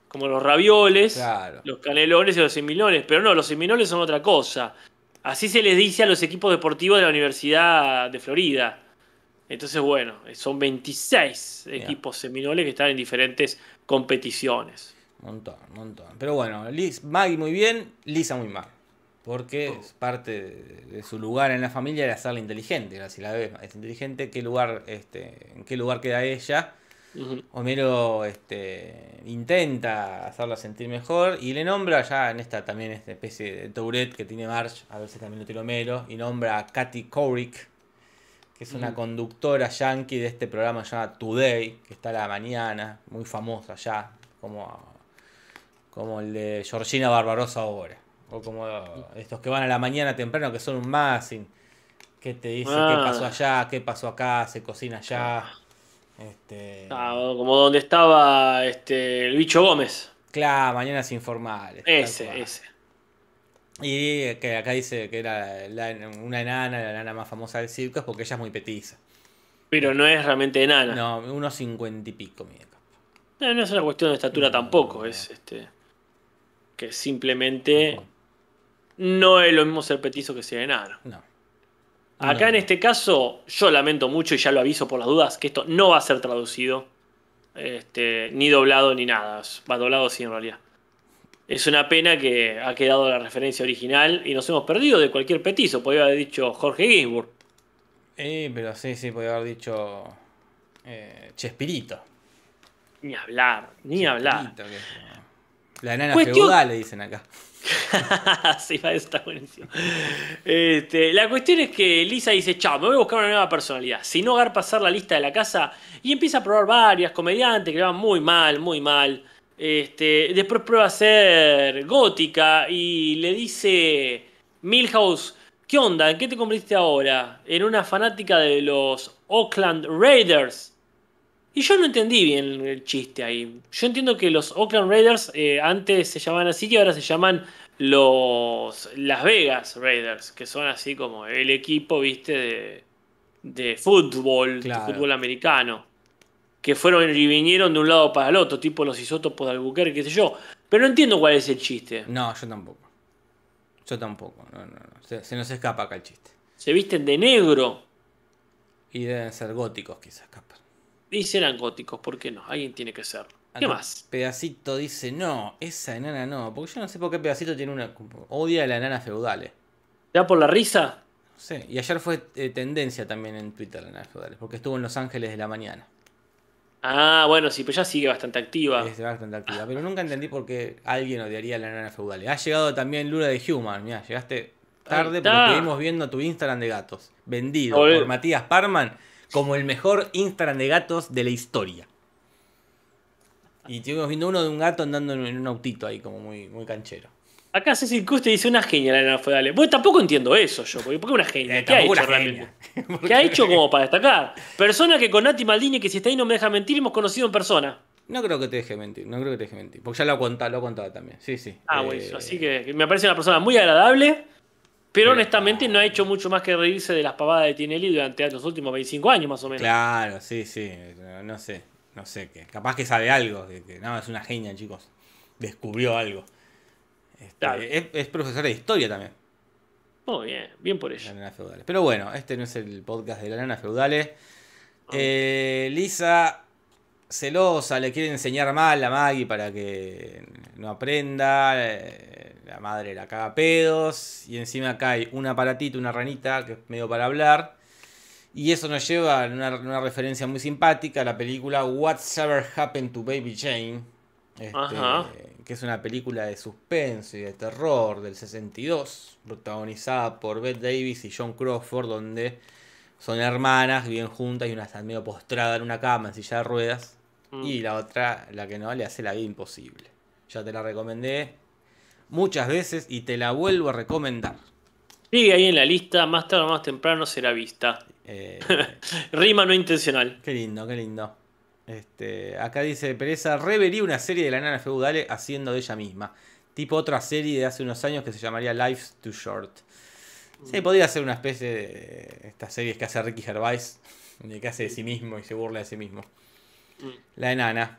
C: como los ravioles,
B: Claro.
C: los canelones y los seminoles, pero no, los seminoles son otra cosa. Así se les dice a los equipos deportivos de la Universidad de Florida. Entonces, bueno, son 26
B: Bien.
C: equipos seminoles que están en diferentes competiciones.
B: Montón, montón. Pero bueno, Liz, Maggie muy bien, Lisa muy mal. Porque es parte de, de su lugar en la familia era hacerla inteligente. era Si la ves, es inteligente, ¿qué lugar, este, ¿en qué lugar queda ella?
C: Ujú.
B: Homero este, intenta hacerla sentir mejor y le nombra ya en esta también esta especie de Tourette que tiene Marge, a veces también lo tiene Homero, y nombra a Katy Couric, que es una conductora yankee de este programa llamado Today, que está a la mañana, muy famosa ya, como, como el de Georgina Barbarosa ahora, o como estos que van a la mañana temprano, que son un magazine, que te dice qué
C: Ah.
B: pasó allá, qué pasó acá, se cocina allá. Este,
C: Ah, como donde estaba este, el bicho Gómez.
B: Claro, mañanas informales.
C: Ese, ese.
B: Y que acá dice que era la- una enana, la enana más famosa del circo, es porque ella es muy petiza.
C: Pero no es realmente enana. No,
B: No, unos cincuenta y pico, mide.
C: no es una cuestión de estatura
B: No,
C: tampoco.
B: no.
C: Es este. Que simplemente no es lo mismo ser petizo que ser enano.
B: No.
C: Acá
B: No.
C: en este caso, yo lamento mucho y ya lo aviso por las dudas, que esto no va a ser traducido, este, ni doblado ni nada. Va doblado sí en realidad. Es una pena que ha quedado la referencia original y nos hemos perdido de cualquier petizo, podría haber dicho Jorge Ginsburg.
B: Eh, pero sí, sí, podía haber dicho eh, Chespirito.
C: Ni hablar, ni hablar.
B: Chespirito, que es- La enana
C: Cuestión-
B: feudal, le dicen acá.
C: sí, está buenísimo. Este, la cuestión es que Lisa dice, chao, me voy a buscar una nueva personalidad. Si no, pasar la lista de la casa y empieza a probar varias comediantes que le van muy mal, muy mal. Este, después prueba a ser gótica y le dice Milhouse, ¿qué onda? ¿En qué te convertiste ahora? En una fanática de los Oakland Raiders. Y yo no entendí bien el chiste ahí. Yo entiendo que los Oakland Raiders eh, antes se llamaban así y ahora se llaman los Las Vegas Raiders, que son así como el equipo, viste, de, de fútbol,
B: Claro.
C: de fútbol americano. Que fueron y vinieron de un lado para el otro, tipo los isótopos de Albuquerque, qué sé yo. Pero no entiendo cuál es el chiste.
B: No, yo tampoco. Yo tampoco. No, no, no. Se, se nos escapa acá el chiste.
C: Se visten de negro
B: Y deben ser góticos, quizás, capaz.
C: Y serán góticos, ¿por qué no? Alguien tiene que ser. ¿Qué más?
B: Pedacito dice, no, esa enana no. Porque yo no sé por qué Pedacito tiene una... Odia a la enana feudales.
C: ¿Ya por la risa?
B: No sé. Y ayer fue eh, tendencia también en Twitter la enana feudales. Porque estuvo en Los Ángeles de la mañana.
C: Ah, bueno, sí, pero ya sigue bastante activa.
B: Es bastante activa. Pero nunca entendí por qué alguien odiaría a la enana feudales. Ha llegado también Luna de Human. Mira, llegaste tarde porque estuvimos viendo tu Instagram de gatos. Vendido por Matías Parman como el mejor Instagram de gatos de la historia. Y estuvimos viendo uno de un gato andando en un autito ahí, como muy, muy canchero.
C: Acá Cecil Custe dice una genia la nena feudal. Bueno, tampoco entiendo eso yo, porque ¿por qué una genia?
B: Eh,
C: ¿Qué ha hecho realmente? ¿Qué ha hecho como para destacar? Persona que con Nati Maldini, que si está ahí no me deja mentir, hemos conocido en persona.
B: No creo que te deje mentir, no creo que te deje mentir. Porque ya lo ha contado, lo ha contado también. Sí, sí.
C: Ah,
B: Eh,
C: bueno, así que me parece una persona muy agradable, pero honestamente no ha hecho mucho más que reírse de las pavadas de Tinelli durante los últimos 25 años más o menos.
B: Claro, sí, sí. No, sé, no sé qué. Capaz que sabe algo. de que, no, es una genia, chicos. Descubrió algo. Este,
C: Claro.
B: es, es profesor de historia también,
C: Muy bien, bien por
B: la
C: ella.
B: nana feudales. Pero bueno, este no es el podcast de la nana feudales. Eh, Lisa, celosa, le quiere enseñar mal a Maggie para que no aprenda. eh, la madre la caga pedos. Y encima hay un aparatito, una ranita, que es medio para hablar. Y eso nos lleva a una, una referencia muy simpática a la película What's Ever Happened to Baby Jane. este, que es una película de suspenso y de terror del 62, protagonizada por Bette Davis y John Crawford, donde son hermanas, viven juntas y una está medio postrada en una cama en silla de ruedas
C: Mm.
B: y la otra, la que no, le hace la vida imposible. Ya te la recomendé muchas veces y te la vuelvo a recomendar.
C: Sigue ahí en la lista, más tarde o más temprano será vista.
B: Eh,
C: Rima no intencional.
B: Qué lindo, qué lindo. Este, acá dice Pereza, revería una serie de la nana feudale haciendo de ella misma. Tipo otra serie de hace unos años que se llamaría Life's Too Short. Sí, podría ser una especie de estas series que hace Ricky Gervais, de que hace de sí mismo y se burla de sí mismo. La enana.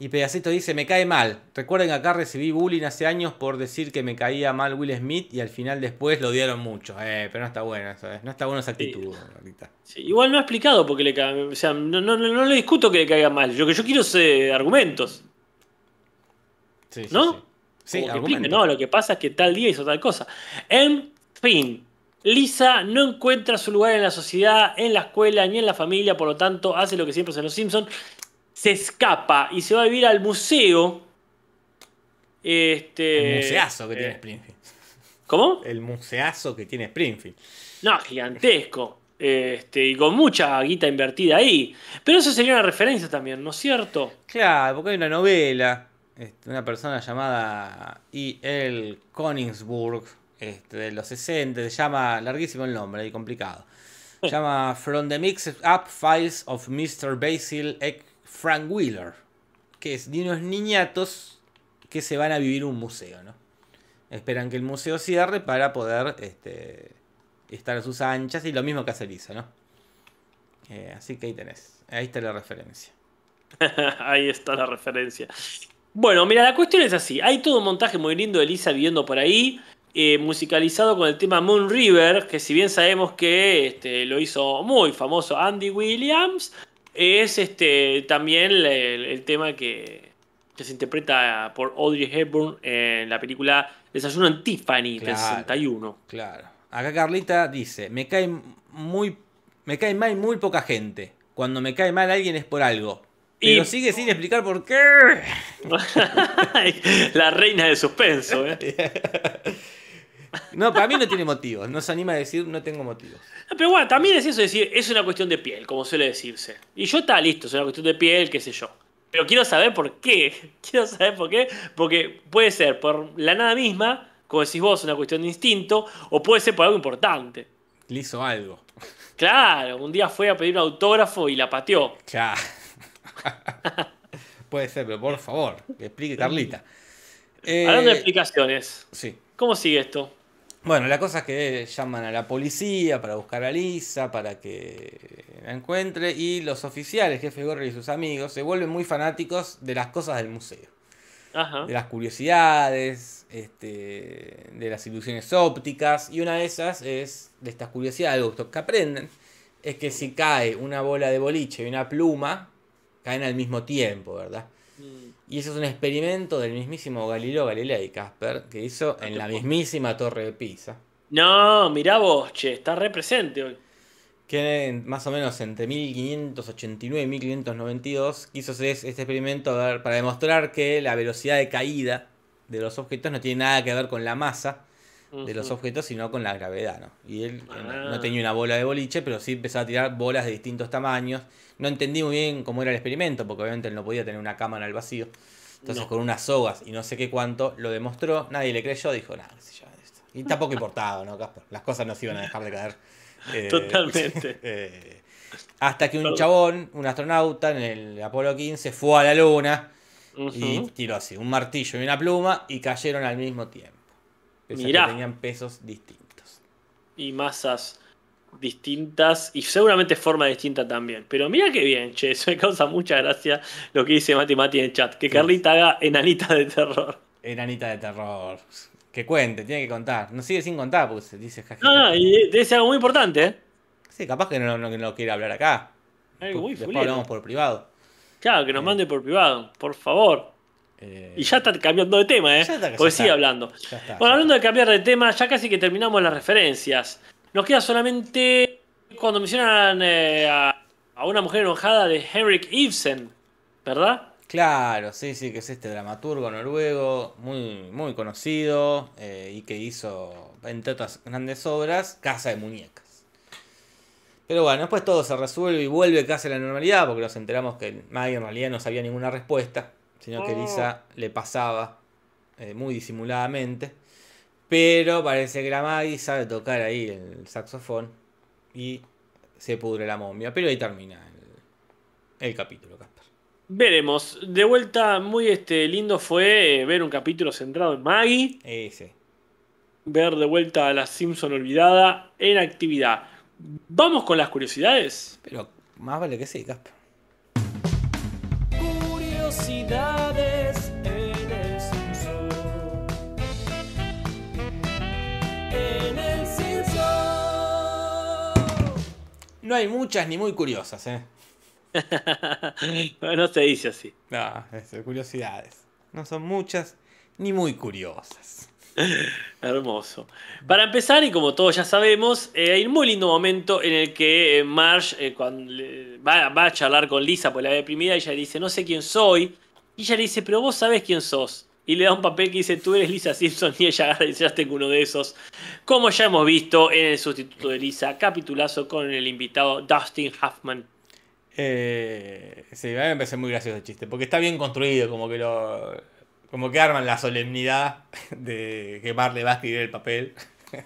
B: Y Pedacito dice, me cae mal. Recuerden que acá recibí bullying hace años por decir que me caía mal Will Smith y al final después lo odiaron mucho. Eh, pero no está bueno eso, eh. no está bueno esa actitud.
C: Sí, igual no ha explicado por qué le cae. O sea, no, no, no le discuto que le caiga mal. Lo que yo quiero es eh, argumentos.
B: Sí,
C: ¿No?
B: sí. Sí,
C: Como que
B: argumento.
C: explique, no, lo que pasa es que tal día hizo tal cosa. En fin, Lisa no encuentra su lugar en la sociedad, en la escuela ni en la familia, por lo tanto hace lo que siempre hace en los Simpsons, se escapa y se va a vivir al museo. Este,
B: El museazo que
C: eh,
B: tiene Springfield.
C: ¿Cómo?
B: El museazo que tiene Springfield.
C: No, gigantesco. Este, y con mucha guita invertida ahí. Pero eso sería una referencia también, ¿no es cierto?
B: Claro, porque hay una novela, este, una persona llamada E.L. Koningsburg, este, de los 60, se llama, larguísimo el nombre y complicado. Se llama From the Mixed Up Files of Mr. Basil Frank Wheeler, que es de unos niñatos que se van a vivir un museo, ¿no? Esperan que el museo cierre para poder este, estar a sus anchas y lo mismo que hace Lisa, ¿no? Eh, así que ahí tenés, ahí está la referencia.
C: Ahí está la referencia. Bueno, mira, la cuestión es así. Hay todo un montaje muy lindo de Lisa viviendo por ahí, eh, musicalizado con el tema Moon River, que si bien sabemos que este, lo hizo muy famoso Andy Williams, es este, también el, el tema que, que se interpreta por Audrey Hepburn en la película Desayuno en Tiffany del
B: Claro.
C: 61.
B: Claro. Acá Carlita dice, me cae muy me cae mal muy poca gente. Cuando me cae mal alguien es por algo. Pero
C: Y-
B: sigue sin explicar por qué.
C: la reina del suspenso, ¿eh?
B: No, para mí no tiene motivos. No se anima a decir no tengo motivos.
C: Pero bueno, también es eso decir, es una cuestión de piel, como suele decirse. Y yo está listo, es una cuestión de piel, qué sé yo. Pero quiero saber por qué. Quiero saber por qué. Porque puede ser por la nada misma, como decís vos, una cuestión de instinto, o puede ser por algo importante.
B: Le hizo algo.
C: Claro, un día fue a pedir un autógrafo y la pateó.
B: Claro. Puede ser, pero por favor, que explique Carlita. Eh,
C: Hablando de explicaciones,
B: sí.
C: ¿cómo sigue esto?
B: Bueno, la cosa es que llaman a la policía para buscar a Lisa, para que la encuentre, y los oficiales, jefe Gorri y sus amigos, se vuelven muy fanáticos de las cosas del museo.
C: Ajá.
B: de las curiosidades, este, de las ilusiones ópticas, y una de esas es, de estas curiosidades, algo que aprenden, es que si cae una bola de boliche y una pluma, caen al mismo tiempo, ¿verdad?
C: Mm,
B: Y eso es un experimento del mismísimo Galileo Galilei, Casper, que hizo en la mismísima Torre de Pisa,
C: No, mirá vos, che, está re presente hoy.
B: que más o menos entre 1589 y 1592 quiso hacer este experimento para demostrar que la velocidad de caída de los objetos no tiene nada que ver con la masa de los objetos, sino con la gravedad, ¿no? Y él eh, no-
C: Ah.
B: no tenía una bola de boliche, pero sí empezó a tirar bolas de distintos tamaños. No entendí muy bien cómo era el experimento, porque obviamente él no podía tener una cámara al vacío. Entonces
C: No.
B: con unas sogas y no sé qué cuánto, lo demostró, nadie le creyó, dijo, nada, qué sé yo, esto". Y tampoco importaba, ¿no, Casper? Las cosas no se iban a dejar de caer. Eh,
C: Totalmente.
B: eh, hasta que un
C: Perdón.
B: chabón, un astronauta en el Apolo 15, fue a la luna y tiró así, un martillo y una pluma y cayeron al mismo tiempo. Pese a que
C: Mirá.
B: tenían pesos distintos.
C: y masas distintas y seguramente forma distinta también. Pero mira qué bien, che, eso me causa mucha gracia lo que dice Mati Mati en el chat. Que
B: Sí.
C: Carlita haga enanita de terror.
B: Enanita de terror. Que cuente, tiene que contar. No sigue sin contar porque se dice jajaja.
C: No, no, y debe ser algo muy importante, ¿eh?
B: Sí, capaz que no, no, quiere hablar acá.
C: Algo muy
B: Después hablamos por privado.
C: Claro, que nos mande por privado, por favor.
B: Eh,
C: Y ya está cambiando de tema, ¿eh?
B: Ya está, ya
C: Porque
B: está.
C: sigue hablando.
B: ya está,
C: Bueno, hablando de cambiar de tema, ya casi que terminamos las referencias. Nos queda solamente cuando mencionan eh, a, a una mujer enojada de Henrik Ibsen, ¿verdad?
B: Claro, sí, sí, que es este dramaturgo noruego, muy, muy conocido eh, y que hizo, entre otras grandes obras, Casa de Muñecas. Pero bueno, después todo se resuelve y vuelve casi a la normalidad porque nos enteramos que Maggie en realidad no sabía ninguna respuesta, sino que
C: Oh.
B: Lisa le pasaba eh, muy disimuladamente. Pero parece que la Maggie sabe tocar ahí el saxofón y se pudre la momia. Pero ahí termina el, el capítulo, Casper.
C: Veremos. De vuelta, muy este, lindo fue eh, ver un capítulo centrado en Maggie.
B: Ese.
C: Ver de vuelta a la Simpson olvidada en actividad. Vamos con las curiosidades.
B: Pero más vale que sí, Casper.
A: Curiosidades en el Simpson. En el Simpson.
B: No hay muchas ni muy curiosas, ¿eh?
C: no se dice así.
B: No, es curiosidades. No son muchas ni muy curiosas.
C: Hermoso. Para empezar, y como todos ya sabemos, eh, hay un muy lindo momento en el que eh, eh, va, va a charlar con Lisa por la deprimida y ella le dice, no sé quién soy. Y ella le dice, pero vos sabés quién sos. Y le da un papel que dice, tú eres Lisa Simpson. Y ella agarra y dice, ya tengo uno de esos. Como ya hemos visto en el sustituto de Lisa, capitulazo con el invitado Dustin Hoffman.
B: Eh, sí, a mí me parece muy gracioso el chiste, porque está bien construido, como que lo. Como que arman la solemnidad de que Mar le va a escribir el papel.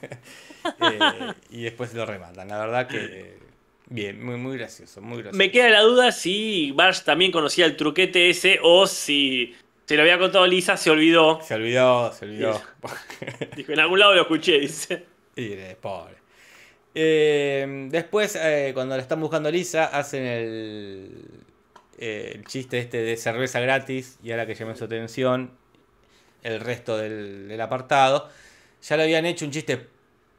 B: Eh, y después lo rematan. La verdad que. Bien, muy, muy gracioso, muy gracioso.
C: Me queda la duda si Marge también conocía el truquete ese o si se lo había contado Lisa, se olvidó.
B: Se olvidó, se olvidó.
C: Dijo, en algún lado lo escuché, dice.
B: Y eh, pobre. Eh, después, eh, cuando la están buscando a Lisa, hacen el, eh, el chiste este de cerveza gratis y ahora que llame su atención, el resto del, del apartado. Ya lo habían hecho un chiste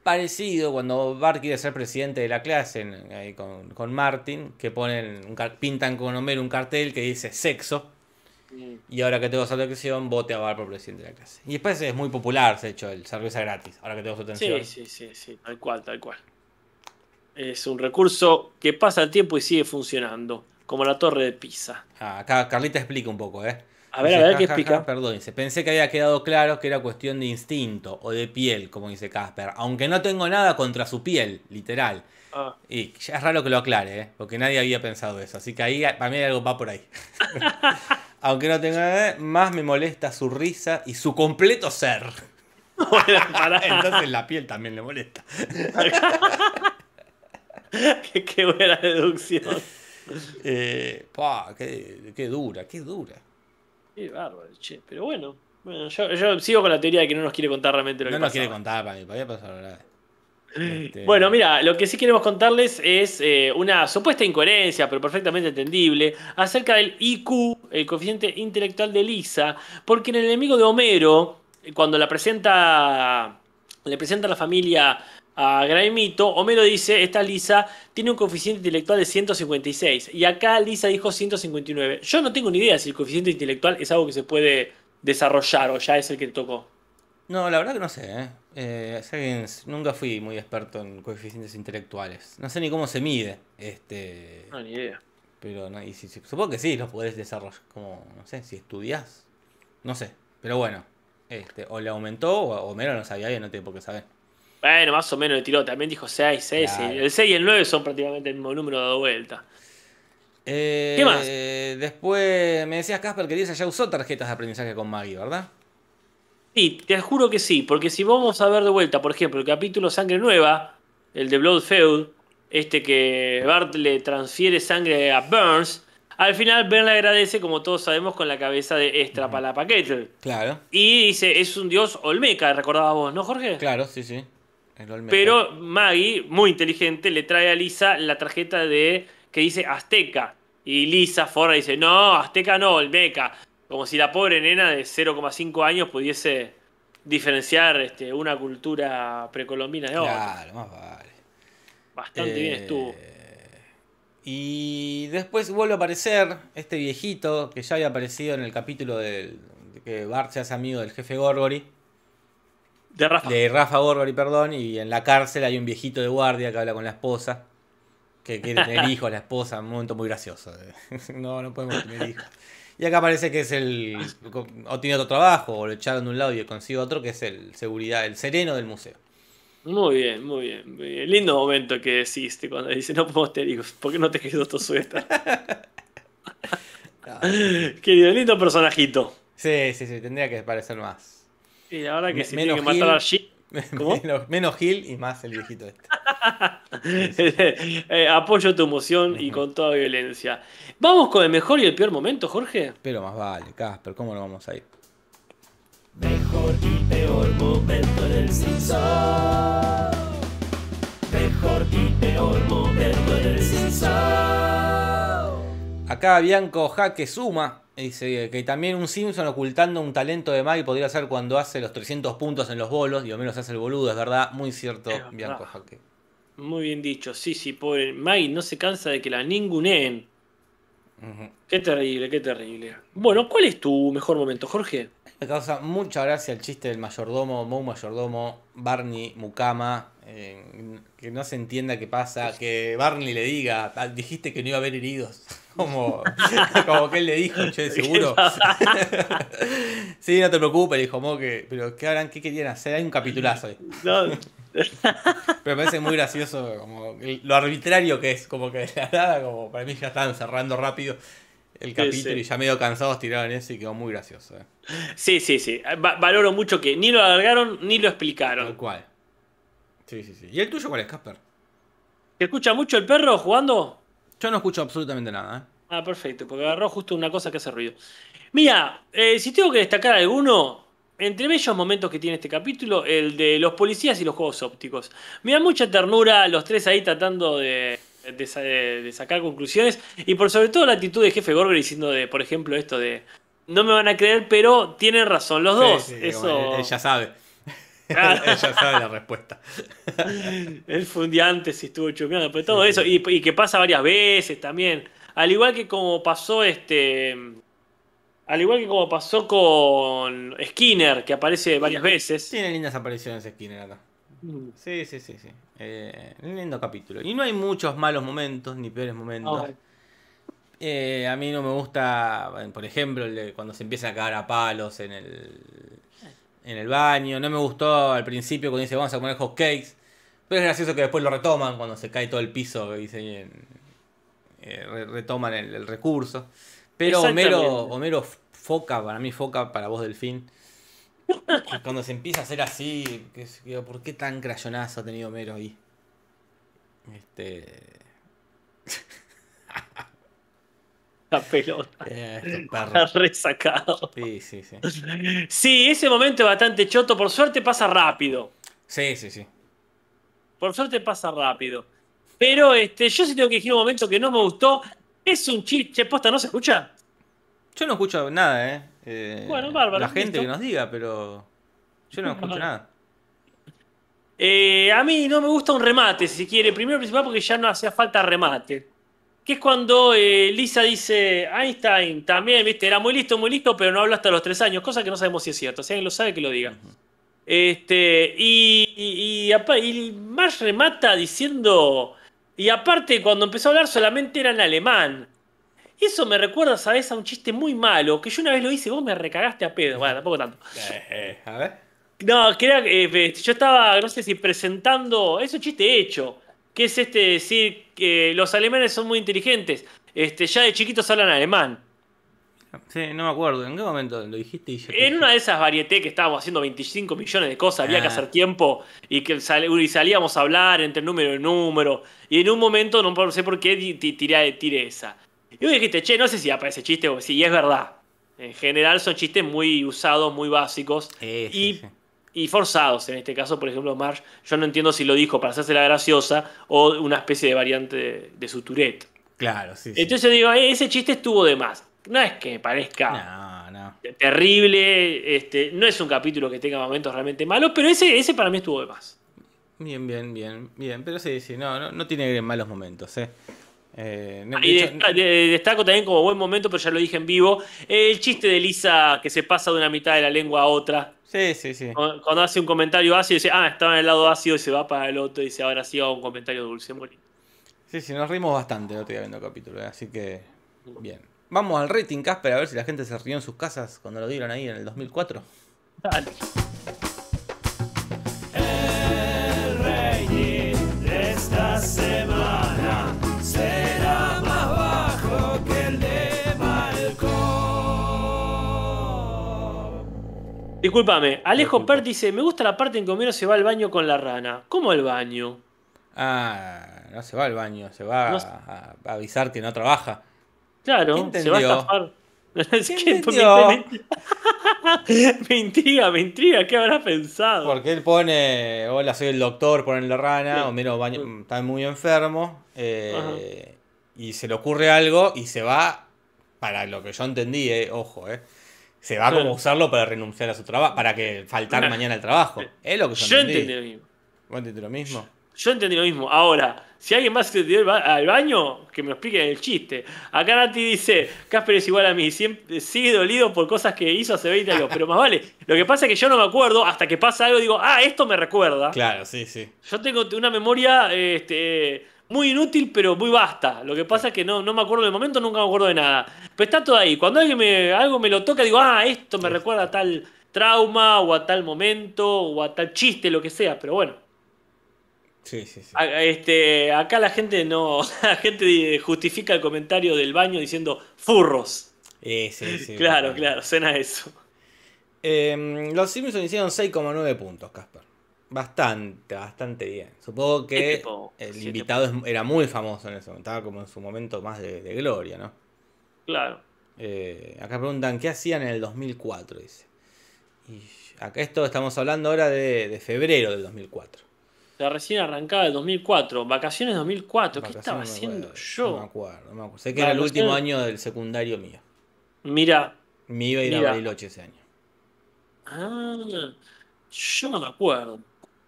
B: parecido cuando Bart quiere ser presidente de la clase en- ahí con, con Martin, que ponen un pintan con Homero un cartel que dice sexo. Y ahora que tengo su atención, vote a Bart por presidente de la clase. Y después es muy popular, se ha hecho el cerveza gratis. Ahora que tengo su atención.
C: Sí, sí, sí, sí, tal cual, tal cual. Es un recurso que pasa el tiempo y sigue funcionando, como la torre de Pisa.
B: Ah, acá Carlita explica un poco, ¿eh?
C: A ver,
B: Dice,
C: a ver,
B: "Ja,
C: ¿qué
B: ja, ja,
C: explica?
B: Perdón, dice, pensé que había quedado claro que era cuestión de instinto o de piel, como dice Casper. Aunque no tengo nada contra su piel, literal.
C: Ah,
B: Y ya es raro que lo aclare, ¿eh? Porque nadie había pensado eso. Así que ahí, para mí algo va por ahí. Aunque no tengo nada, más me molesta su risa y su completo ser.
C: bueno.
B: Entonces la piel también le molesta.
C: qué, qué buena deducción.
B: Eh, pa, qué, qué dura, qué dura.
C: Qué bárbaro, che. Pero bueno, bueno yo, yo sigo con la teoría de que no nos quiere contar realmente lo
B: No
C: que
B: nos
C: pasa.
B: quiere contar para mí, para mí pasó la verdad. Este,
C: Bueno, mira, lo que sí queremos contarles es eh, una supuesta incoherencia, pero perfectamente entendible, acerca del IQ, el coeficiente intelectual de Lisa, porque en el enemigo de Homero, cuando la presenta, le presenta a la familia a Graemito, Homero dice, esta Lisa tiene un coeficiente intelectual de 156, y acá Lisa dijo 159. Yo no tengo ni idea si el coeficiente intelectual es algo que se puede desarrollar o ya es el que tocó.
B: No, la verdad que no sé, ¿eh? Eh, nunca fui muy experto en coeficientes intelectuales. No sé ni cómo se mide. Este.
C: No, ni idea.
B: Pero no, y si- si- supongo que sí, los podés desarrollar. Como, no sé, si estudias. No sé. Pero bueno. Este, o le aumentó o Homero no sabía bien, no tiene por qué saber.
C: Bueno, más o menos le tiró. También dijo 6, 6.
B: Claro.
C: El 6 y el 9 son prácticamente el mismo número dado vuelta.
B: Eh,
C: ¿Qué más?
B: Después me decías, Casper, que Lisa ya usó tarjetas de aprendizaje con Maggie, ¿verdad?
C: Sí, te juro que sí. Porque si vamos a ver de vuelta, por ejemplo, el capítulo Sangre Nueva, el de Bloodfeud, este que Bart le transfiere sangre a Burns, al final Ben le agradece, como todos sabemos, con la cabeza de Estrapalapaquetl.
B: Claro,
C: Y dice, es un dios olmeca, recordabas vos, ¿no, Jorge?
B: claro, sí, sí.
C: Pero Maggie, muy inteligente, le trae a Lisa la tarjeta de que dice Azteca. Y Lisa Forra dice, no, Azteca no, Olmeca. Como si la pobre nena de 0,5 años pudiese diferenciar este, una cultura precolombina de otra.
B: Claro, más vale.
C: Bastante bien
B: Eh,
C: estuvo.
B: Y después vuelve a aparecer este viejito que ya había aparecido en el capítulo del, de que Bart se hace amigo del jefe Gorgory,
C: De Rafa.
B: de Rafa perdón, y en la cárcel hay un viejito de guardia que habla con la esposa. Que quiere tener hijos, la esposa, un momento muy gracioso. no, no podemos tener hijos. Y acá parece que es el. O tiene otro trabajo, o lo echaron de un lado y consigue otro, que es el seguridad, el sereno del museo.
C: Muy bien, muy bien, muy bien. Lindo momento que deciste cuando dice no podemos tener hijos. ¿Por qué no te quedó tu suéter? Querido, lindo personajito.
B: Sí, sí, sí, tendría que parecer más.
C: Y verdad que
B: Menos
C: tiene que matar a Jim. ¿Cómo?
B: Menos, menos Gil y más el viejito este.
C: Eh, apoyo tu emoción y con toda violencia. ¿Vamos con el mejor y el peor momento, Jorge?
B: Pero más vale, Casper, ¿cómo no vamos a ir?
A: Mejor y peor momento en el Simpson. Mejor y peor momento en el Simpson.
B: Acá Bianco Jaque suma. Dice que también un Simpson ocultando un talento de Maggie podría ser cuando hace los 300 puntos en los bolos. Y menos hace el boludo, es verdad. Muy cierto,
C: verdad.
B: Bianco Jaque.
C: Muy bien dicho. Sí, sí, pobre Maggie no se cansa de que la ninguneen.
B: Ujú.
C: Qué terrible, qué terrible. Bueno, ¿cuál es tu mejor momento, Jorge?
B: Me causa mucha gracia el chiste del mayordomo, Moe mayordomo, Barney Mukama, eh, que no se entienda qué pasa, que Barney le diga, "Ah, dijiste que no iba a haber heridos, como, como que él le dijo, che, seguro. sí, no te preocupes, dijo Moe, que, pero ¿qué harán? ¿Qué querían hacer? Hay un capitulazo ahí.
C: No,
B: Pero me parece muy gracioso como lo arbitrario que es, como que de la nada, como para mí ya estaban cerrando rápido el capítulo
C: sí.
B: y ya medio cansados tiraron eso y quedó muy gracioso. eh.
C: Sí, sí, sí. Va- valoro mucho que ni lo alargaron ni lo
B: Tal
C: explicaron.
B: cual. Sí, sí, sí. ¿Y el tuyo cuál es, Casper?
C: ¿Te escucha mucho el perro jugando?
B: Yo no escucho absolutamente nada, ¿eh?
C: Ah, perfecto, porque agarró justo una cosa que hace ruido. Mira, eh, si tengo que destacar alguno, entre bellos momentos que tiene este capítulo, el de los policías y los juegos ópticos. Me da mucha ternura los tres ahí tratando de, de sa- de sacar conclusiones y por sobre todo la actitud de jefe Gorger diciendo de, por ejemplo, esto de no me van a creer, pero tienen razón los dos.
B: Sí,
C: Eso,
B: él ya sabe. Ya sabe la respuesta.
C: Él fue un día antes y estuvo chumeando, pero todo eso, y, y que pasa varias veces también. Al igual que como pasó este. Al igual que como pasó con Skinner, que aparece varias veces.
B: Tiene lindas apariciones Skinner acá. Sí, sí, sí, sí. Eh, un lindo capítulo. Y no hay muchos malos momentos, ni peores momentos. Eh, a mí no me gusta, por ejemplo, el de cuando se empieza a cagar a palos en el, en el baño. No me gustó al principio cuando dice vamos a comer hot cakes. Pero es gracioso que después lo retoman cuando se cae todo el piso. dice, eh, re- retoman el, el recurso. Pero Homero. Homero foca, para mí foca para vos Delfín. Cuando se empieza a hacer así, que ¿por qué tan crayonazo ha tenido Homero ahí? Este.
C: La pelota.
B: eh, perros.
C: Está resacado.
B: Sí, sí, sí.
C: Sí, ese momento es bastante choto. Por suerte pasa rápido.
B: Sí, sí, sí.
C: Por suerte pasa rápido. Pero este, yo sí tengo que elegir un momento que no me gustó. Es un chiste. Posta, ¿no se escucha?
B: Yo no escucho nada, ¿eh? Eh,
C: Bueno, bárbaro,
B: La gente
C: listo.
B: que nos diga, pero. Yo no escucho nada.
C: Eh, a mí no me gusta un remate, si quiere. Primero principal porque ya no hacía falta remate. Que es cuando eh, Lisa dice, Einstein también, viste, era muy listo, muy listo, pero no habló hasta los tres años, cosa que no sabemos si es cierto. Si alguien lo sabe, que lo diga. Este, y, y, y apa- y Marge remata diciendo, y aparte cuando empezó a hablar solamente era en alemán. Y eso me recuerda, ¿sabes? A un chiste muy malo, que yo una vez lo hice vos me recagaste a pedo. Bueno, tampoco tanto.
B: Eh, eh, a ver.
C: No, que era, eh, yo estaba, no sé si presentando, es un chiste hecho, que es este decir que los alemanes son muy inteligentes, este, ya de chiquitos hablan alemán.
B: Sí, no me acuerdo. ¿En qué momento lo dijiste? Y yo-
C: En una de esas varietés que estábamos haciendo 25 millones de cosas, había que
B: Ah.
C: hacer tiempo y que sal- y salíamos a hablar entre número y número, y en un momento, no sé por qué, tiré, tiré esa. Y vos dijiste, che, no sé si aparece chiste o sí, y es verdad. En general son chistes muy usados, muy básicos.
B: Eh, sí,
C: y
B: sí.
C: Y forzados. En este caso, por ejemplo, Marge, yo no entiendo si lo dijo para hacerse la graciosa o una especie de variante de, de su Tourette.
B: Claro, sí. sí.
C: Entonces yo digo, "Eh, ese chiste estuvo de más. No es que me parezca
B: No, no.
C: terrible, este, no es un capítulo que tenga momentos realmente malos, pero ese, ese para mí estuvo de más.
B: Bien, bien, bien, bien. Pero sí, sí, no, no, no tiene malos momentos, ¿eh? Eh, no-
C: Y
B: hecho,
C: destaco también como buen momento, pero ya lo dije en vivo, el chiste de Lisa que se pasa de una mitad de la lengua a otra.
B: Sí, sí, sí.
C: Cuando hace un comentario ácido, dice, ah, estaba en el lado ácido y se va para el otro y dice, ahora sí hago un comentario dulce. Lindo.
B: Sí, sí, nos rimos bastante el otro día viendo el capítulo, ¿eh? así que bien. Vamos al rating, Casper, a ver si la gente se rió en sus casas cuando lo dieron ahí en el 2004.
C: Dale. Discúlpame, Alejo. Pert dice, me gusta la parte en que Homero se va al baño con la rana. ¿Cómo el baño?
B: Ah, no se va al baño, se va
C: No
B: a, avisar que no trabaja.
C: Claro,
B: ¿Quién
C: se va a estafar. Es
B: ¿Quién
C: que me, me- me intriga, me intriga, ¿qué habrá pensado?
B: Porque él pone, hola, soy el doctor, pone la rana,
C: Sí.
B: Homero baño- está muy enfermo, eh, y se le ocurre algo y se va, para lo que yo entendí, eh, ojo, eh, se va como a
C: Claro.
B: usarlo para renunciar a su trabajo, para que faltar
C: Claro.
B: mañana al trabajo. Es lo que yo,
C: Yo
B: entendí.
C: entendí lo mismo.
B: ¿Vos entendiste lo mismo?
C: Yo entendí lo mismo. Ahora, si alguien más se dio al ba- al baño, que me lo explique el chiste. Acá Nati dice, Casper es igual a mí, siempre sigue dolido por cosas que hizo hace 20 años, pero más vale. Lo que pasa es que yo no me acuerdo, hasta que pasa algo digo, ah, esto me recuerda.
B: Claro, sí, sí.
C: Yo tengo una memoria este, muy inútil, pero muy vasta. Lo que pasa es que no, no me acuerdo del momento, nunca me acuerdo de nada. Pero está todo ahí. Cuando alguien me, algo me lo toca, digo, ah, esto me recuerda a tal trauma, o a tal momento, o a tal chiste, lo que sea. Pero bueno,
B: Sí, sí, sí.
C: a- este, acá la gente no. La gente justifica el comentario del baño diciendo furros.
B: Eh, sí, sí,
C: claro, claro, suena eso.
B: Eh, los Simpsons hicieron 6,9 puntos, Casper. Bastante, bastante bien. Supongo que
C: Siete po-
B: el
C: siete
B: invitado era muy famoso en ese momento. Estaba como en su momento más de, de gloria, ¿no?
C: Claro.
B: Eh, acá preguntan, ¿qué hacían en el 2004? Dice. Y acá esto estamos hablando ahora de, de febrero del 2004.
C: La recién arrancada del 2004. Vacaciones 2004. ¿Qué
B: Vacaciones,
C: estaba
B: no me
C: haciendo
B: acuerdo,
C: yo?
B: No me acuerdo, no me acuerdo. Sé que era el último año del secundario mío.
C: Mira.
B: Me iba a ir a
C: Mira.
B: Bariloche ese año.
C: Ah, yo no me acuerdo.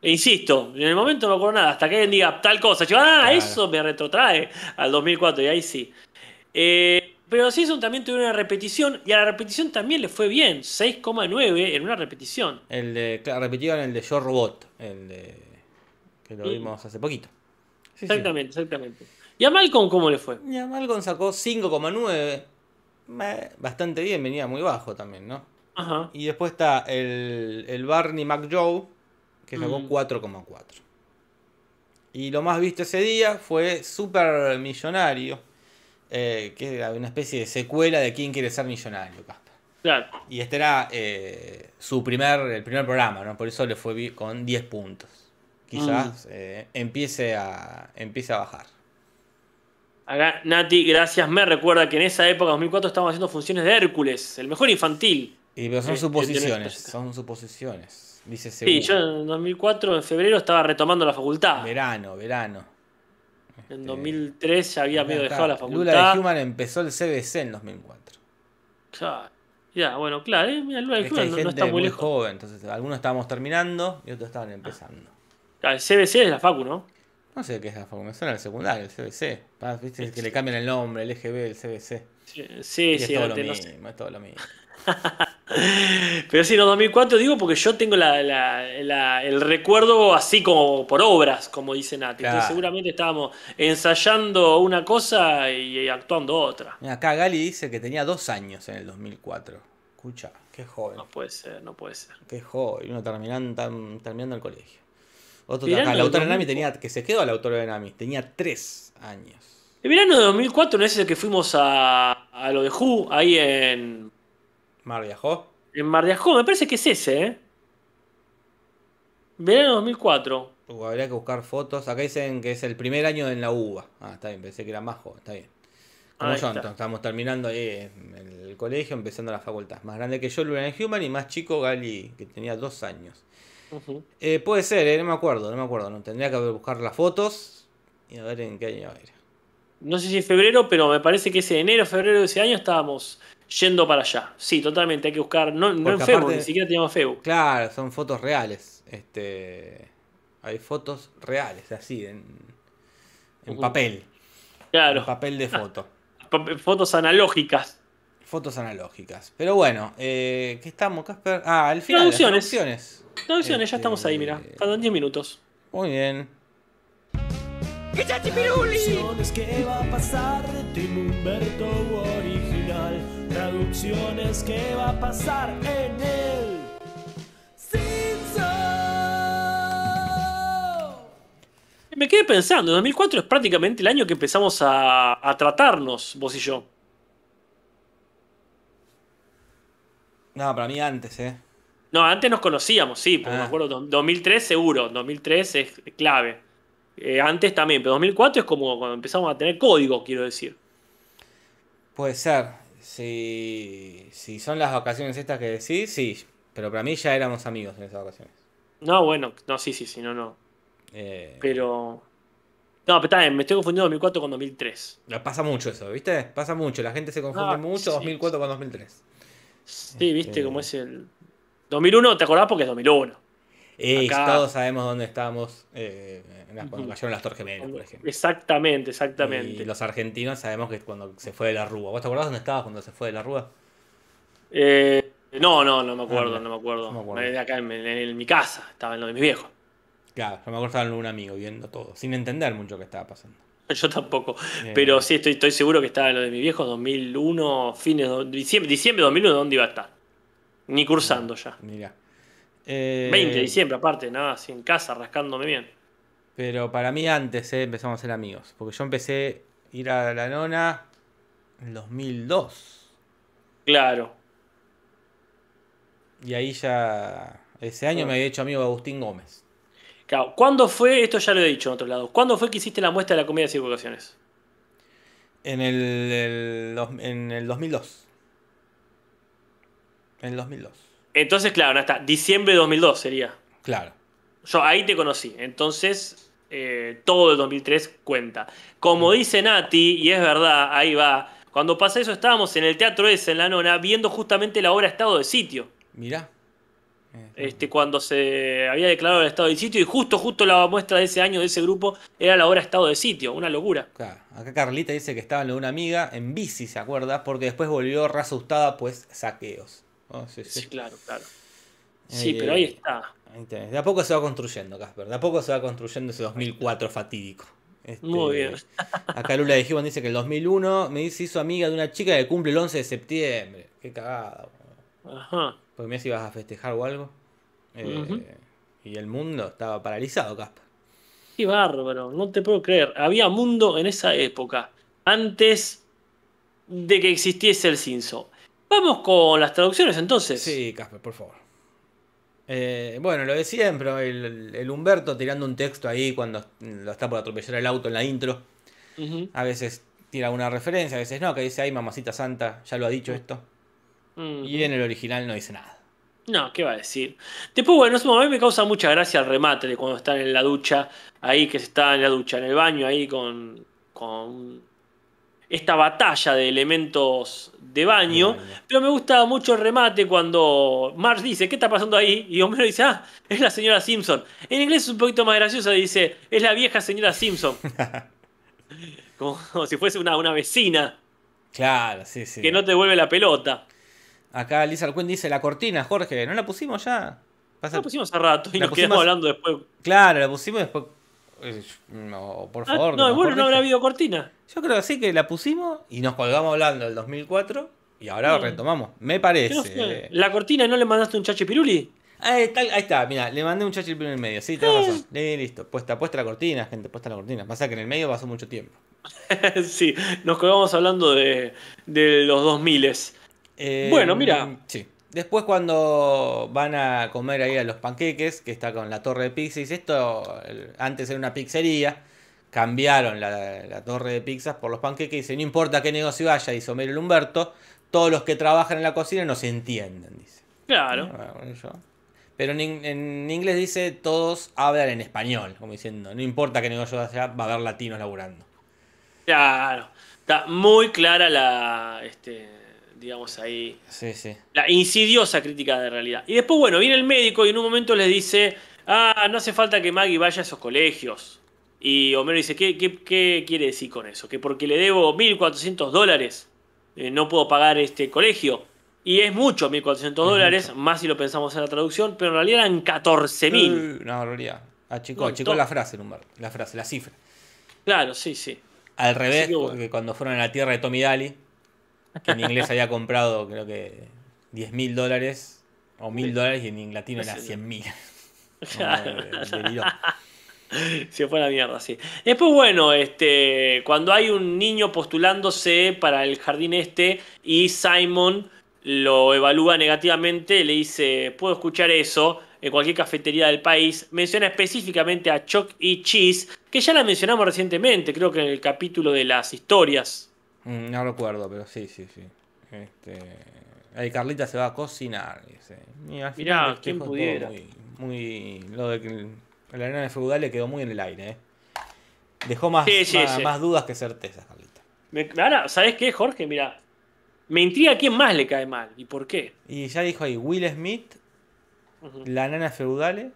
C: E insisto, en el momento no me acuerdo nada. Hasta que alguien diga tal cosa. Yo, ah,
B: Claro.
C: eso me retrotrae al 2004. Y ahí sí. Eh, pero los Simpsons también tuvieron una repetición. Y a la repetición también le fue bien. 6,9 en una repetición.
B: El de, claro, repetieron el de Yo Robot, el de, que lo vimos hace poquito. Sí, sí.
C: Exactamente, exactamente. ¿Y a Malcolm cómo le fue?
B: Y a Malcolm sacó 5,9. Eh, Bastante bien, venía muy bajo también, ¿no?
C: Ajá.
B: Y después está el, el Barney McJoe, que sacó
C: Mm.
B: 4,4. Y lo más visto ese día fue Super Millonario, eh, que era una especie de secuela de ¿Quién quiere ser millonario? Casper.
C: Claro.
B: Y este era eh, su primer, el primer programa, ¿no? Por eso le fue con 10 puntos. Quizás eh, empiece, a, empiece a bajar.
C: Acá Nati, gracias, me recuerda que en esa época, 2004, estábamos haciendo funciones de Hércules, el mejor infantil.
B: Y pero son suposiciones, son suposiciones. Dice seguro.
C: Sí, yo en 2004, en febrero, estaba retomando la facultad.
B: Verano, verano.
C: En
B: Este,
C: 2003 ya había medio dejado la facultad.
B: Lula de Human empezó el CBC en 2004.
C: Claro. Ya, bueno, claro, eh, mira, Lula de
B: Es
C: Human no, no está muy
B: muy
C: lejos.
B: joven, entonces algunos estábamos terminando y otros estaban empezando.
C: Claro, el CBC es la facu, ¿no?
B: No sé qué es la facu, me suena el secundario, el CBC. Viste que le cambian el nombre, el EGB, el CBC.
C: Sí,
B: Y
C: sí,
B: es
C: sí,
B: todo lo
C: no
B: mismo,
C: sé.
B: es todo lo mismo.
C: Pero sí, no, 2004 digo porque yo tengo la- la- la- el recuerdo así como por obras, como dice Nati.
B: Claro.
C: Entonces seguramente estábamos ensayando una cosa y actuando otra.
B: Mira, acá Gali dice que tenía dos años en el 2004. Escucha, qué joven,
C: No puede ser, no puede ser.
B: qué joven. Uno terminando, tam- terminando el colegio. Otro acá,
C: del
B: Lautaro Nami
C: 2004.
B: tenía, que se quedó a Lautaro de Nami, tenía tres años.
C: El verano de 2004 no es el que fuimos a, a lo de Who, ahí en,
B: Mar viajó.
C: en Mar de Ajó. Me parece que es ese, ¿eh? Verano de 2004.
B: Uh, habría que buscar fotos. Acá dicen que es el primer año en la UBA. Ah, está bien, pensé que era más joven, está bien. Como yo, entonces, estamos terminando ahí el colegio, empezando la facultad. Más grande que yo, Luren Human, y más chico, Gali, que tenía dos años. Eh, puede ser, eh, no me acuerdo, no me acuerdo. No, tendría que buscar las fotos y a ver en qué año era.
C: No sé si es febrero, pero me parece que ese enero, febrero de ese año estábamos yendo para allá. Sí, totalmente, hay que buscar. No, no en
B: Porque
C: Facebook,
B: aparte-
C: ni siquiera teníamos Facebook.
B: Claro, son fotos reales. Este, hay fotos reales, así, en, en papel. En
C: Claro,
B: papel de foto.
C: fotos analógicas.
B: Fotos analógicas. Pero bueno, eh, ¿qué estamos, Casper? Ah, al final. las
C: Traducciones.
B: traducciones.
C: Ya
B: Este,
C: estamos ahí, mira. Faltan 10 minutos.
B: Muy bien.
A: ¿qué va a pasar de Tim Humberto? Traducciones, ¿qué va a pasar en el Simpson?
C: Me quedé pensando, 2004 es prácticamente el año que empezamos a, a tratarnos, vos y yo.
B: No, para mí antes, ¿eh?
C: No, antes nos conocíamos, sí, porque
B: Ah.
C: me acuerdo, do- 2003 seguro, 2003 es clave. Eh, antes también, pero 2004 es como cuando empezamos a tener código, quiero decir.
B: Puede ser. Si, si son las vacaciones estas que decís, sí. Pero para mí ya éramos amigos en esas vacaciones.
C: No, bueno, no, sí, sí, sí, no, no.
B: Eh,
C: Pero. No, pero está bien, me estoy confundiendo 2004 con 2003.
B: Pasa mucho eso, ¿viste? Pasa mucho. La gente se confunde
C: Ah,
B: mucho
C: sí.
B: 2004 con 2003.
C: Sí, viste
B: Este-
C: cómo es el. 2001, ¿te acordás? Porque es 2001. Acá-
B: todos sabemos dónde estábamos eh, cuando cayeron las Torres Gemelas, por ejemplo.
C: Exactamente, exactamente.
B: Y los argentinos sabemos que cuando se fue de la Rúa. ¿Vos te acordás dónde estabas cuando se fue de la Rúa?
C: Eh, no, no, no me acuerdo,
B: Ah,
C: no me acuerdo.
B: no me acuerdo.
C: Eh, Acá en, en- en mi casa, estaba en lo de mis viejos.
B: Claro, yo me acuerdo estaba en un amigo viendo todo, sin entender mucho qué estaba pasando.
C: Yo tampoco.
B: Eh.
C: Pero sí, estoy, estoy seguro que estaba en lo de mis viejos 2001, fines de diciembre, diciembre de 2001, ¿dónde iba a estar? Ni cursando ya.
B: Mirá. Eh,
C: 20 de diciembre, aparte, nada, así en casa, rascándome bien.
B: Pero para mí antes eh, empezamos a ser amigos. Porque yo empecé a ir a la nona en 2002.
C: Claro.
B: Y ahí ya. Ese año me había hecho amigo de Agustín Gómez.
C: Claro, ¿cuándo fue, esto ya lo he dicho en otros lados, ¿cuándo fue que hiciste la muestra de la comedia de equivocaciones?
B: En el, el en el 2002. En el 2002.
C: Entonces, claro, está, diciembre de 2002 sería.
B: Claro.
C: Yo ahí te conocí, entonces eh, todo el 2003 cuenta. Como dice Nati, y es verdad, ahí va, cuando pasa eso estábamos en el Teatro ese, en la nona, viendo justamente la obra Estado de Sitio.
B: Mirá.
C: Este, cuando se había declarado el estado de sitio y justo, justo la muestra de ese año de ese grupo era la hora estado de sitio, una locura.
B: Claro. Acá Carlita dice que estaba en lo de una amiga en bici, ¿se acuerda? Porque después volvió re asustada, pues saqueos. Oh, sí, sí.
C: Sí, claro, claro. Sí, pero ahí está.
B: Ahí. De a poco se va construyendo, Casper. De a poco se va construyendo ese 2004 fatídico. Este,
C: Muy bien.
B: Acá Lula de Gibbon dice que el 2001 me se hizo amiga de una chica que cumple el 11 de septiembre. Qué cagada.
C: Ajá.
B: Porque me si ibas a festejar o algo. Eh. Y el mundo estaba paralizado, Casper.
C: Qué bárbaro, no te puedo creer. Había mundo en esa época, antes de que existiese el Cinso. Vamos con las traducciones entonces.
B: Sí, Casper, por favor. Eh, bueno, lo de siempre, el, el Humberto tirando un texto ahí cuando lo está por atropellar el auto en la intro. A veces tira una referencia, a veces no, que dice, ay, mamacita santa, ya lo ha dicho esto. Y en el original no dice nada.
C: No, ¿qué va a decir? Después, bueno, a mí me causa mucha gracia el remate de cuando están en la ducha, ahí que se está en la ducha, en el baño, ahí con, con esta batalla de elementos de baño. Pero me gusta mucho el remate cuando Marge dice, ¿qué está pasando ahí? Y Homero dice, ah, es la señora Simpson. En inglés es un poquito más gracioso, dice, es la vieja señora Simpson. como, como si fuese una, una vecina
B: Claro, sí, sí.
C: que no te devuelve la pelota.
B: Acá Lisa Arcuén dice la cortina, Jorge, ¿no la pusimos ya? Pasa-
C: La pusimos hace rato y
B: La
C: nos
B: pusimos-
C: quedamos hablando después.
B: Claro, la pusimos después. Eh, No, por
C: Ah,
B: favor.
C: no,
B: que nos
C: bueno, no habrá habido cortina.
B: Yo creo que sí que la pusimos y nos colgamos hablando del 2004 y ahora
C: Mm.
B: retomamos. Me
C: ¿Qué no
B: parece.
C: fue? ¿La cortina no le mandaste un chachi piruli?
B: Ahí está, ahí está, mira, le mandé un chachil en el medio. Sí, tenés razón. Eh, listo, puesta, puesta la cortina, gente, puesta la cortina. Pasa que en el medio pasó mucho tiempo.
C: sí, nos colgamos hablando de, de los 2000
B: Eh,
C: Bueno, mira.
B: Sí. Después cuando van a comer ahí a los panqueques, que está con la torre de pizza, dice esto, antes era una pizzería, cambiaron la, la torre de pizzas por los panqueques, dice, no importa qué negocio haya, dice Homero el Humberto, todos los que trabajan en la cocina no se entienden, dice.
C: Claro.
B: Ah, Pero en inglés dice, todos hablan en español, como diciendo, no importa qué negocio haya, va a haber latinos laburando.
C: Claro. Está muy clara la. Este, digamos ahí.
B: Sí, sí.
C: La insidiosa crítica de realidad. Y después, bueno, viene el médico y en un momento les dice: Ah, no hace falta que Maggie vaya a esos colegios. Y Homero dice: ¿Qué, qué, qué quiere decir con eso? Que porque le debo 1.400 dólares eh, no puedo pagar este colegio. Y es mucho 1.400 dólares, más si lo pensamos en la traducción, pero en realidad eran 14.000.
B: Uh, Una barbaridad. Achicó,
C: Un
B: achicó la frase, Humberto. La frase, la cifra.
C: Claro, sí, sí.
B: Al revés,
C: que bueno.
B: porque cuando fueron a la tierra de Tommy Daly, que en inglés había comprado creo que 10 mil dólares o mil dólares y en latino era
C: Sí.
B: 100 mil.
C: Se fue a la mierda, sí. Después, bueno, este, cuando hay un niño postulándose para el jardín este y Simon lo evalúa negativamente, le dice, puedo escuchar eso en cualquier cafetería del país. Menciona específicamente a Chuck E. Cheese, que ya la mencionamos recientemente, creo que en el capítulo de las historias.
B: Mm, No recuerdo, pero sí, sí, sí. Este, ahí Carlita se va a cocinar. Dice.
C: Mirá,
B: todo
C: pudiera.
B: Muy, muy- lo de que la arena feudal le quedó muy en el aire. ¿eh? Dejó más,
C: Sí, sí,
B: más,
C: sí.
B: más dudas que certezas, Carlita.
C: Me- ahora, ¿sabes qué, Jorge? Mira, me intriga quién más le cae mal y por qué.
B: Y ya dijo ahí Will Smith, la nana feudale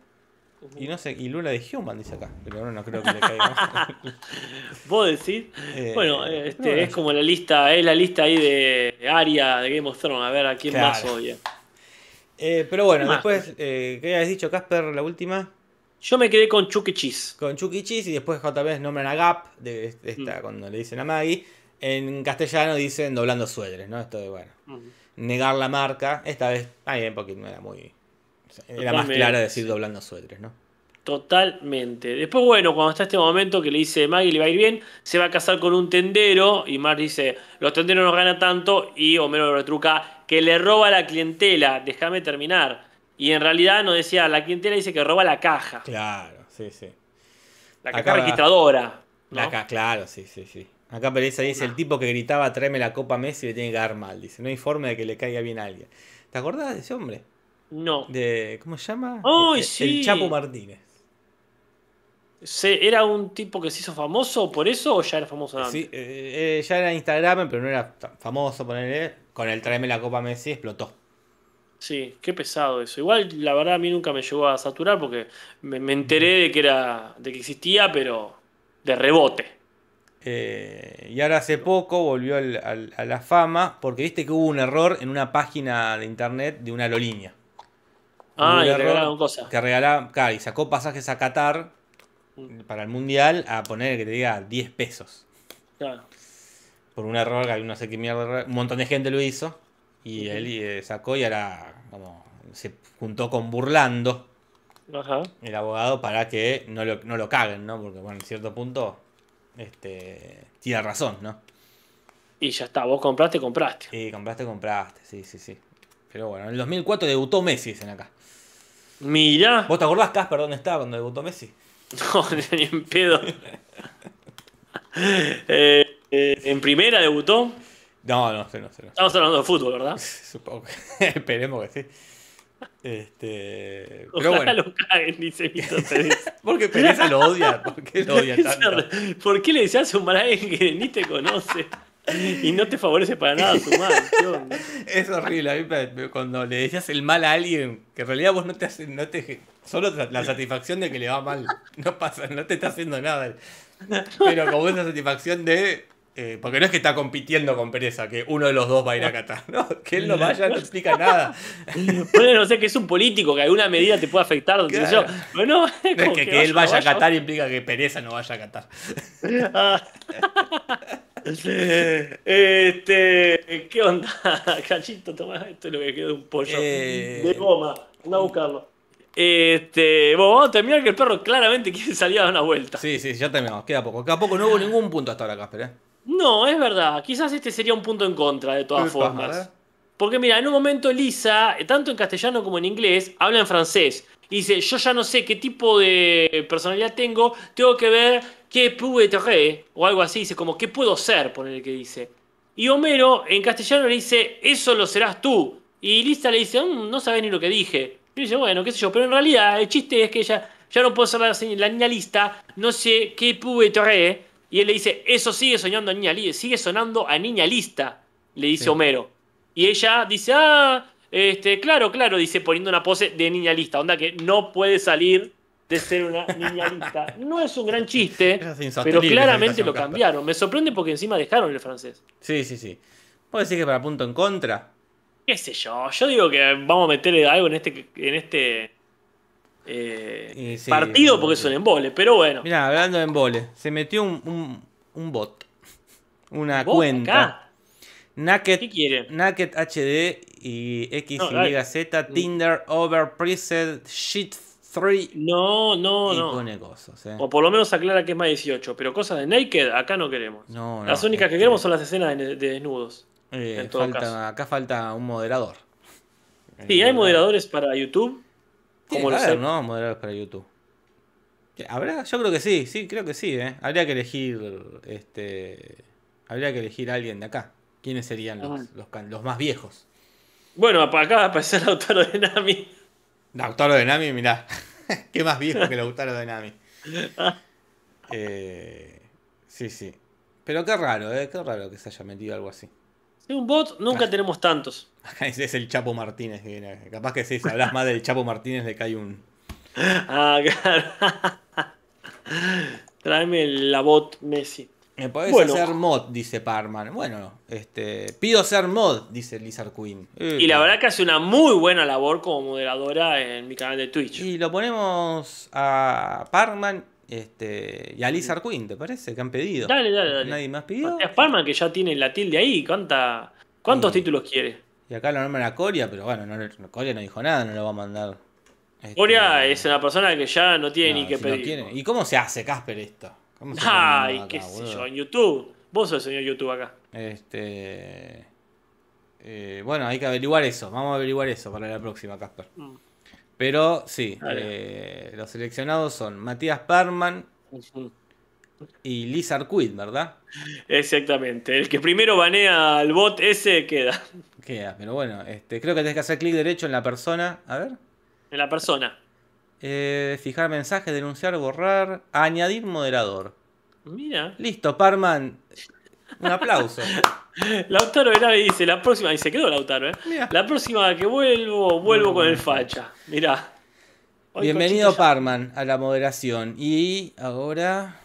B: y no sé, y Luna de Human, dice acá. Pero no, no creo que le caiga.
C: ¿Vos decís?
B: Eh,
C: Bueno, este,
B: pero bueno,
C: es como la lista, es la lista ahí de Aria de Game of Thrones, a ver a quién
B: Claro.
C: más odia.
B: eh, pero bueno, después, eh, ¿qué habías dicho, Casper, la última?
C: Yo me quedé con Chuck E. Cheese.
B: con Chucky Cheese y después otra vez nombran a Gap, de
C: Mm.
B: esta, cuando le dicen a Maggie. En castellano dicen doblando suéteres, ¿no? Esto de, bueno, negar la marca. Esta vez, ah, bien, porque no era muy... Era más claro decir doblando suéteres, ¿no?
C: Totalmente. Después, bueno, cuando está este momento que le dice Maggie le va a ir bien, se va a casar con un tendero y Marge dice, los tenderos no ganan tanto y Homero lo retruca que le roba la clientela, déjame terminar. Y en realidad no decía, la clientela dice que roba la caja,
B: Claro, sí, sí.
C: la caja
B: Acá-
C: registradora. ¿no?
B: La ca- claro, sí, sí, sí. Acá Pereza dice, el tipo que gritaba tráeme la copa Messi le tiene que dar mal. Dice, no hay forma de que le caiga bien a alguien. ¿Te acordás de ese hombre?
C: No.
B: De, ¿Cómo se llama?
C: ¡Ay,
B: El-
C: sí!
B: El Chapo Martínez.
C: Se- ¿Era un tipo que se hizo famoso por eso o ya era famoso antes?
B: Sí, eh, eh, ya era Instagram, pero no era famoso, ponerle. Con el tráeme la copa Messi explotó.
C: Sí, qué pesado eso. Igual, la verdad, a mí nunca me llegó a saturar porque me, me enteré de que era, de que existía, pero de rebote.
B: Eh, y ahora hace poco volvió al- al- a la fama porque viste que hubo un error en una página de internet de una aerolínea.
C: Ah, y regalaron cosas.
B: Que regalaba, claro, y sacó pasajes a Qatar
C: Mm.
B: para el mundial a poner que te diga 10 pesos.
C: Claro.
B: Por un error, que no sé qué mierda. Un montón de gente lo hizo. Y él eh, sacó y ahora como, se juntó con Burlando,
C: Ajá.
B: el abogado, para que no lo, no lo caguen, ¿no? Porque bueno, en cierto punto este, tiene razón, ¿no?
C: Y ya está, vos compraste, compraste.
B: Y compraste, compraste, sí, sí, sí. Pero bueno, en el 2004 debutó Messi, dicen acá.
C: Mira.
B: ¿Vos te acordás, Casper, dónde estaba cuando debutó Messi?
C: No, ni en pedo. Eh, eh, en primera debutó.
B: No, no sé, no sé. No.
C: Estamos hablando de fútbol, ¿verdad?
B: Supongo que. Esperemos que sí. Este. Pero
C: Ojalá
B: bueno.
C: lo caguen, dice Víctor Pérez.
B: ¿Por qué Pereza lo odia? ¿Por qué lo odia tanto?
C: ¿Por qué le un mal a alguien que ni te conoce? Y no te favorece para nada su mal.
B: Es horrible. A mí cuando le decías el mal a alguien, que en realidad vos no te haces. No te, solo la satisfacción de que le va mal. No pasa, no te está haciendo nada. Pero como esa satisfacción de. eh, porque no es que está compitiendo con Pereza, que uno de los dos va a ir a Qatar. No, que él no vaya no explica nada.
C: Bueno, no sé que es un político que alguna medida te puede afectar. sé yo.
B: Claro.
C: Bueno,
B: No es que, que él vaya a Qatar implica que Pereza no vaya a Qatar.
C: Ah. Este, ¿qué onda? Cachito, toma, esto es lo que quedó de un pollo
B: Eh.
C: de goma. Anda a buscarlo. Este, bueno, vamos a terminar que el perro claramente quiere salir a dar una vuelta.
B: Sí, sí, ya terminamos. Queda poco. Queda poco. No hubo ningún punto hasta ahora, Casper. ¿eh?
C: No, es verdad. Quizás este sería un punto en contra de todas formas. Porque mira, en un momento Lisa, eh, tanto en castellano como en inglés, habla en francés. Y dice, yo ya no sé qué tipo de personalidad tengo, tengo que ver qué puedo être, o algo así, dice como, ¿qué puedo ser? Poner que dice. Y Homero en castellano le dice, eso lo serás tú. Y Lisa le dice, "Mm, no sabes ni lo que dije. Y dice, bueno, qué sé yo, pero en realidad el chiste es que ella ya no puedo ser la, la niña lista, no sé qué puedo être. Y él le dice, eso sigue soñando a niña lista, sigue sonando a niña lista, le dice
B: Sí.
C: Homero. Y ella dice, ah, este, claro, claro, dice poniendo una pose de niña lista, onda que no puede salir de ser una niña lista. No es un gran chiste, pero claramente lo cambiaron. Me sorprende porque encima dejaron el francés.
B: Sí, sí, sí. ¿Puedo decir que para punto en contra?
C: ¿Qué sé yo? Yo digo que vamos a meterle algo en este, en este, eh,
B: sí,
C: partido porque un embole, pero bueno.
B: Mira, hablando de embole, se metió un, un, un bot. Una
C: ¿Vos
B: cuenta.
C: acá?
B: Naked,
C: ¿Qué quiere?
B: Naked HD y
C: No.
B: XYZ, Tinder, Over, Preset, Shit 3.
C: No, no,
B: y
C: no.
B: pone cosas, eh.
C: O por lo menos aclara que es más 18. Pero cosas de Naked acá no queremos.
B: No, no,
C: Las únicas que
B: este,
C: queremos son las escenas de, de desnudos.
B: eh,
C: en todo
B: falta-
C: caso.
B: acá falta un moderador.
C: Sí, hay moderadores para YouTube. Como
B: que haber,
C: hay-
B: ¿no? Moderadores para YouTube. ¿Habrá? Yo creo que sí, sí, creo que sí, ¿eh? Habría que elegir, este... Habría que elegir a alguien de acá. ¿Quiénes serían los,
C: Ah.
B: los, más viejos?
C: Bueno, acá va a aparecer el autor de Nami.
B: Lautaro de Nami, mirá. Qué más viejo que Lautaro de Nami. Eh, sí, sí. Pero qué raro, ¿eh? Qué raro que se haya metido algo así.
C: Sí, un bot nunca tenemos tantos.
B: Acá es el Chapo Martínez. que viene. Capaz que sí, si hablas más del Chapo Martínez le cae un...
C: Ah, claro. Tráeme la bot Messi.
B: Me podés
C: Bueno.
B: hacer mod, dice Parman. Bueno, este, pido ser mod, dice Lizard Queen. Eh,
C: Y la verdad que hace una muy buena labor como moderadora en mi canal de Twitch.
B: Y lo ponemos a Parman este, y a Lizard Queen, ¿te parece? Que han pedido.
C: Dale, dale, dale.
B: Nadie más pidió.
C: Matías Parman que ya tiene la tilde ahí. ¿cuánta, ¿Cuántos
B: Sí.
C: títulos quiere?
B: Y acá lo nombran a Coria, pero bueno, no, Coria no dijo nada, no lo va a mandar. Este,
C: Coria es una persona que ya no tiene
B: no,
C: ni que
B: si
C: pedir.
B: ¿Y cómo se hace, Casper, esto? ¿Cómo se
C: Ay, qué sé yo, en YouTube. Vos sos el señor YouTube acá.
B: Este. eh, bueno, hay que averiguar eso. Vamos a averiguar eso para la próxima, Casper.
C: Mm.
B: Pero sí, eh, los seleccionados son Matías Parman y Lizard Quid, ¿verdad?
C: Exactamente. El que primero banea al bot ese queda
B: Queda, pero bueno, este, creo que tenés que hacer clic derecho en la persona. A ver.
C: en la persona.
B: Eh, fijar mensaje, denunciar, borrar, añadir moderador.
C: Mira.
B: Listo, Parman. Un aplauso.
C: Lautaro Venavi dice, la próxima, y se quedó Lautaro, ¿eh?
B: Mira.
C: La próxima que vuelvo, vuelvo con el facha. Mirá. Hoy
B: Bienvenido, Parman, a la moderación. Y ahora.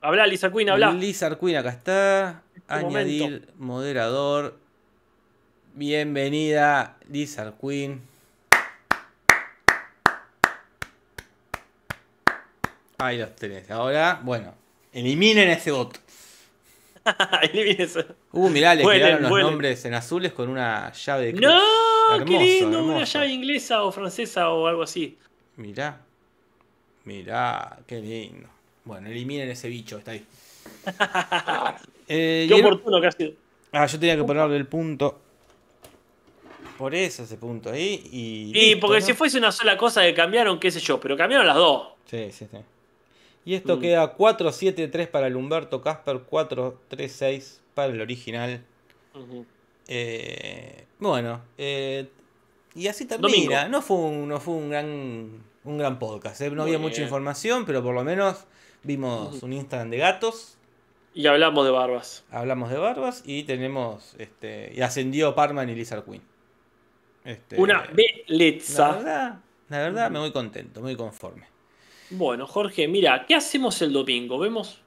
C: Habla, Lisa Queen, habla.
B: Lizard Queen, acá está.
C: Este
B: Añadir moderador. Bienvenida, Lizard Queen. Ahí los tenés. Ahora, bueno, eliminen ese bot.
C: Elimina eso.
B: Uh, mirá, le
C: Vuelen,
B: quedaron los
C: vuelen.
B: nombres en azules con una llave de cruz.
C: ¡No! ¡Qué
B: Hermoso,
C: lindo! Una llave inglesa o francesa o algo así.
B: Mirá. Mirá, qué lindo. Bueno, eliminen ese bicho, está ahí. Eh,
C: Qué
B: el-
C: oportuno que ha sido.
B: Ah, yo tenía que ponerle el punto. Por eso ese punto ahí. Y, listo,
C: porque
B: ¿no?
C: si fuese una sola cosa que cambiaron, qué sé yo, pero cambiaron las dos.
B: Sí, sí, sí. Y esto
C: Mm.
B: queda 4-7-3 para el Humberto Casper, 4-3-6 para el original. Eh, bueno, eh, y así
C: Domingo.
B: termina. No fue un, no fue un gran un gran podcast. ¿eh? No
C: Muy
B: había mucha
C: bien.
B: información, pero por lo menos vimos un Instagram de gatos.
C: Y hablamos de barbas.
B: Hablamos de barbas y tenemos. este Y ascendió Parman y Lizard Queen. Este,
C: Una
B: La
C: belleza.
B: verdad, la verdad me voy contento, muy conforme.
C: Bueno, Jorge, mira, ¿qué hacemos el domingo? ¿Vemos?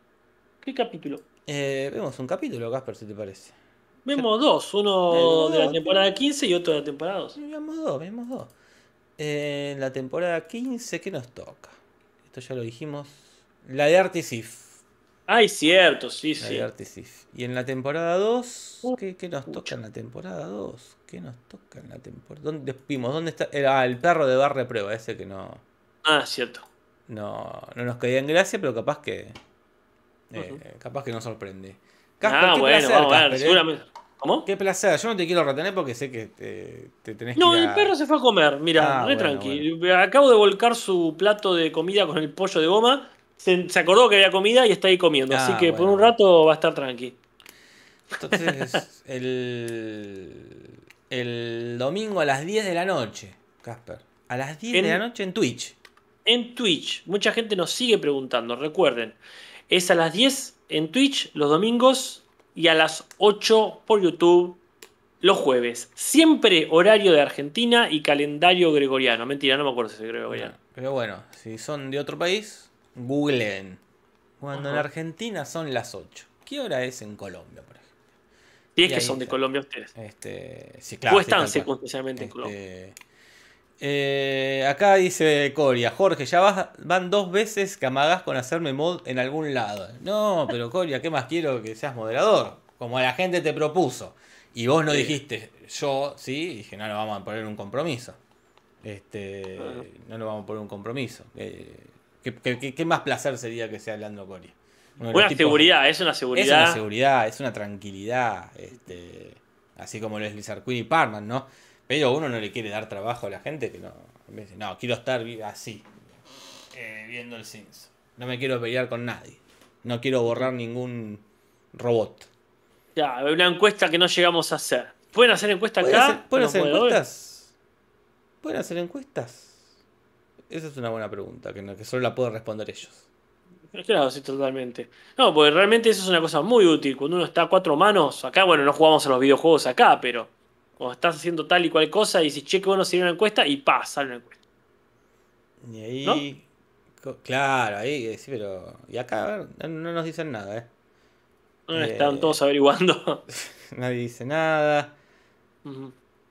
C: ¿Qué capítulo?
B: Eh, vemos un capítulo, Casper, si te parece.
C: Vemos dos, uno
B: Vemos
C: de la
B: dos.
C: temporada 15 y otro de la temporada 2.
B: Vemos dos, vemos dos. Eh, en la temporada 15, ¿qué nos toca? Esto ya lo dijimos. La de Artisif.
C: Ay, cierto, sí,
B: La
C: sí.
B: de Artisif. Y en la temporada 2,
C: Uh,
B: ¿qué, qué nos toca en la temporada 2? ¿Qué nos toca en la temporada? ¿Dónde vimos? ¿Dónde está? Ah, el perro de Barre Prueba, ese que no,
C: Ah, cierto.
B: No, no nos caía en gracia, pero capaz que. eh. Capaz que nos sorprende. Casper,
C: ah,
B: qué
C: bueno,
B: placer,
C: vamos a ver,
B: Casper, ¿eh?
C: seguramente. ¿Cómo?
B: Qué placer. Yo no te quiero retener porque sé que te, te tenés
C: No,
B: que ir
C: el
B: a-
C: perro se fue a comer, mira,
B: Ah,
C: re
B: bueno,
C: tranqui. Acabo de volcar su plato de comida con el pollo de goma. Se, se acordó que había comida y está ahí comiendo.
B: Ah,
C: así que por un rato va a estar tranqui.
B: Entonces, el, el domingo a las 10 de la noche, Casper. A las 10
C: En-
B: de la noche en Twitch.
C: En Twitch, mucha gente nos sigue preguntando. Recuerden, es a las 10 en Twitch los domingos y a las 8 por YouTube los jueves. Siempre horario de Argentina y calendario gregoriano. Mentira, no me acuerdo si es gregoriano.
B: Pero bueno, si son de otro país, googleen. Cuando en. Argentina son las 8. ¿Qué hora es en Colombia, por ejemplo?
C: Si es
B: Y
C: que son de. Colombia ustedes.
B: Este, sí, claro.
C: o
B: sí,
C: están
B: cual.
C: circunstancialmente en Colombia.
B: Eh, acá dice Coria, Jorge, ya vas- van dos veces que amagás con hacerme mod en algún lado. No, pero Coria, ¿qué más quiero que seas moderador? Como la gente te propuso. Y vos no
C: Sí.
B: dijiste, yo sí, dije, no, no vamos a poner un compromiso. Este, no nos vamos a poner un compromiso. Eh, ¿qué, qué- qué- qué más placer sería que sea hablando Coria?
C: Una
B: tipos-
C: seguridad, es una
B: Es
C: seguridad.
B: una seguridad, es una tranquilidad. Este, así como lo es Lizard Queen y Parman, ¿no? Pero uno no le quiere dar trabajo a la gente que no. No, quiero estar así, eh, viendo el Sims. No me quiero pelear con nadie. No quiero borrar ningún robot.
C: Ya, una encuesta que no llegamos a hacer. ¿Pueden hacer encuesta
B: ¿Pueden
C: acá?
B: hacer, pueden
C: ¿Los
B: hacer encuestas? ¿Pueden hacer encuestas? Esa es una buena pregunta, que, no- que solo la pueden responder ellos.
C: Claro, sí, totalmente. No, porque realmente eso es una cosa muy útil. Cuando uno está a cuatro manos, acá, bueno, no jugamos a los videojuegos acá, pero cuando estás haciendo tal y cual cosa y dices, che, que bueno sería una encuesta, y pa, sale una encuesta.
B: Y ahí. co- Claro, ahí, eh, sí, pero. Y acá, a ver, no, no nos dicen nada, ¿eh?
C: No
B: Eh.
C: Están todos averiguando.
B: Nadie dice nada.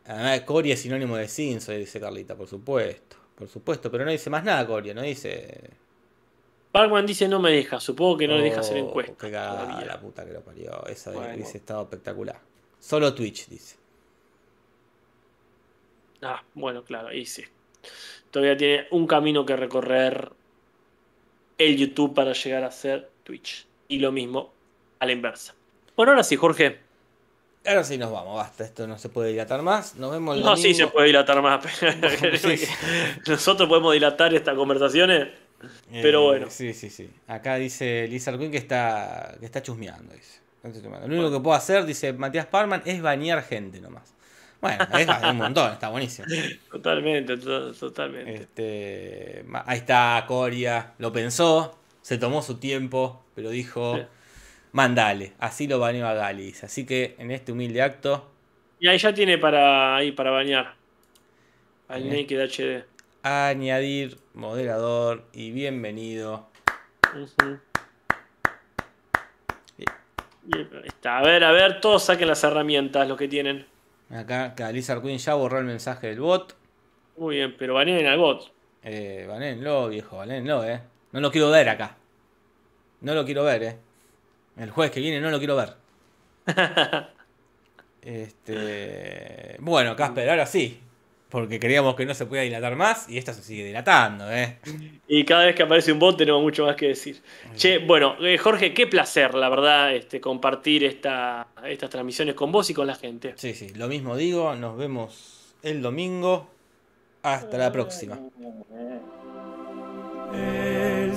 B: Además, Coria es sinónimo de Cinso, dice Carlita, por supuesto. Por supuesto, pero no dice más nada Coria, no dice.
C: Parkman dice no me deja, supongo que no le deja hacer
B: Oh,
C: encuesta.
B: Qué la puta que lo parió. Esa de-
C: Bueno.
B: hubiese estado espectacular. Solo Twitch, dice.
C: Ah, bueno, claro, ahí sí. Todavía tiene un camino que recorrer el YouTube para llegar a ser Twitch. Y lo mismo a la inversa. Bueno, ahora sí, Jorge.
B: Ahora sí nos vamos, basta, esto no se puede dilatar más. Nos vemos el
C: No, sí se puede dilatar más. Nosotros podemos dilatar estas conversaciones. pero
B: Eh,
C: bueno.
B: Sí, sí, sí. Acá dice Lizard Queen que está, que está chusmeando, dice. Está chusmeando. Lo único que puedo hacer, dice Matías Parman, es bañar gente nomás. Bueno, es un montón, está buenísimo.
C: Totalmente, to- totalmente.
B: Este, ahí está Coria, lo pensó, se tomó su tiempo, pero dijo,
C: Sí.
B: mandale, así lo baneó a Galis. Así que en este humilde acto,
C: Y ahí ya tiene para ahí para bañar. Al
B: Bien.
C: Naked HD.
B: añadir moderador y bienvenido.
C: Está. A ver, a ver, todos saquen las herramientas, los que tienen.
B: Acá, que Lizard Queen ya borró el mensaje del bot.
C: Muy bien, pero baneen al bot.
B: Eh, banéenlo, viejo, banéenlo, eh. No lo quiero ver acá. No lo quiero ver, eh. El jueves que viene no lo quiero ver. Este. Bueno, Casper, ahora sí. Porque creíamos que no se podía dilatar más y esta se sigue dilatando, eh.
C: Y cada vez que aparece un bot tenemos mucho más que decir. Che, bueno, eh, Jorge, qué placer, la verdad, este, compartir esta, estas transmisiones con vos y con la gente.
B: Sí, sí, lo mismo digo. Nos vemos el domingo. Hasta la próxima.
A: El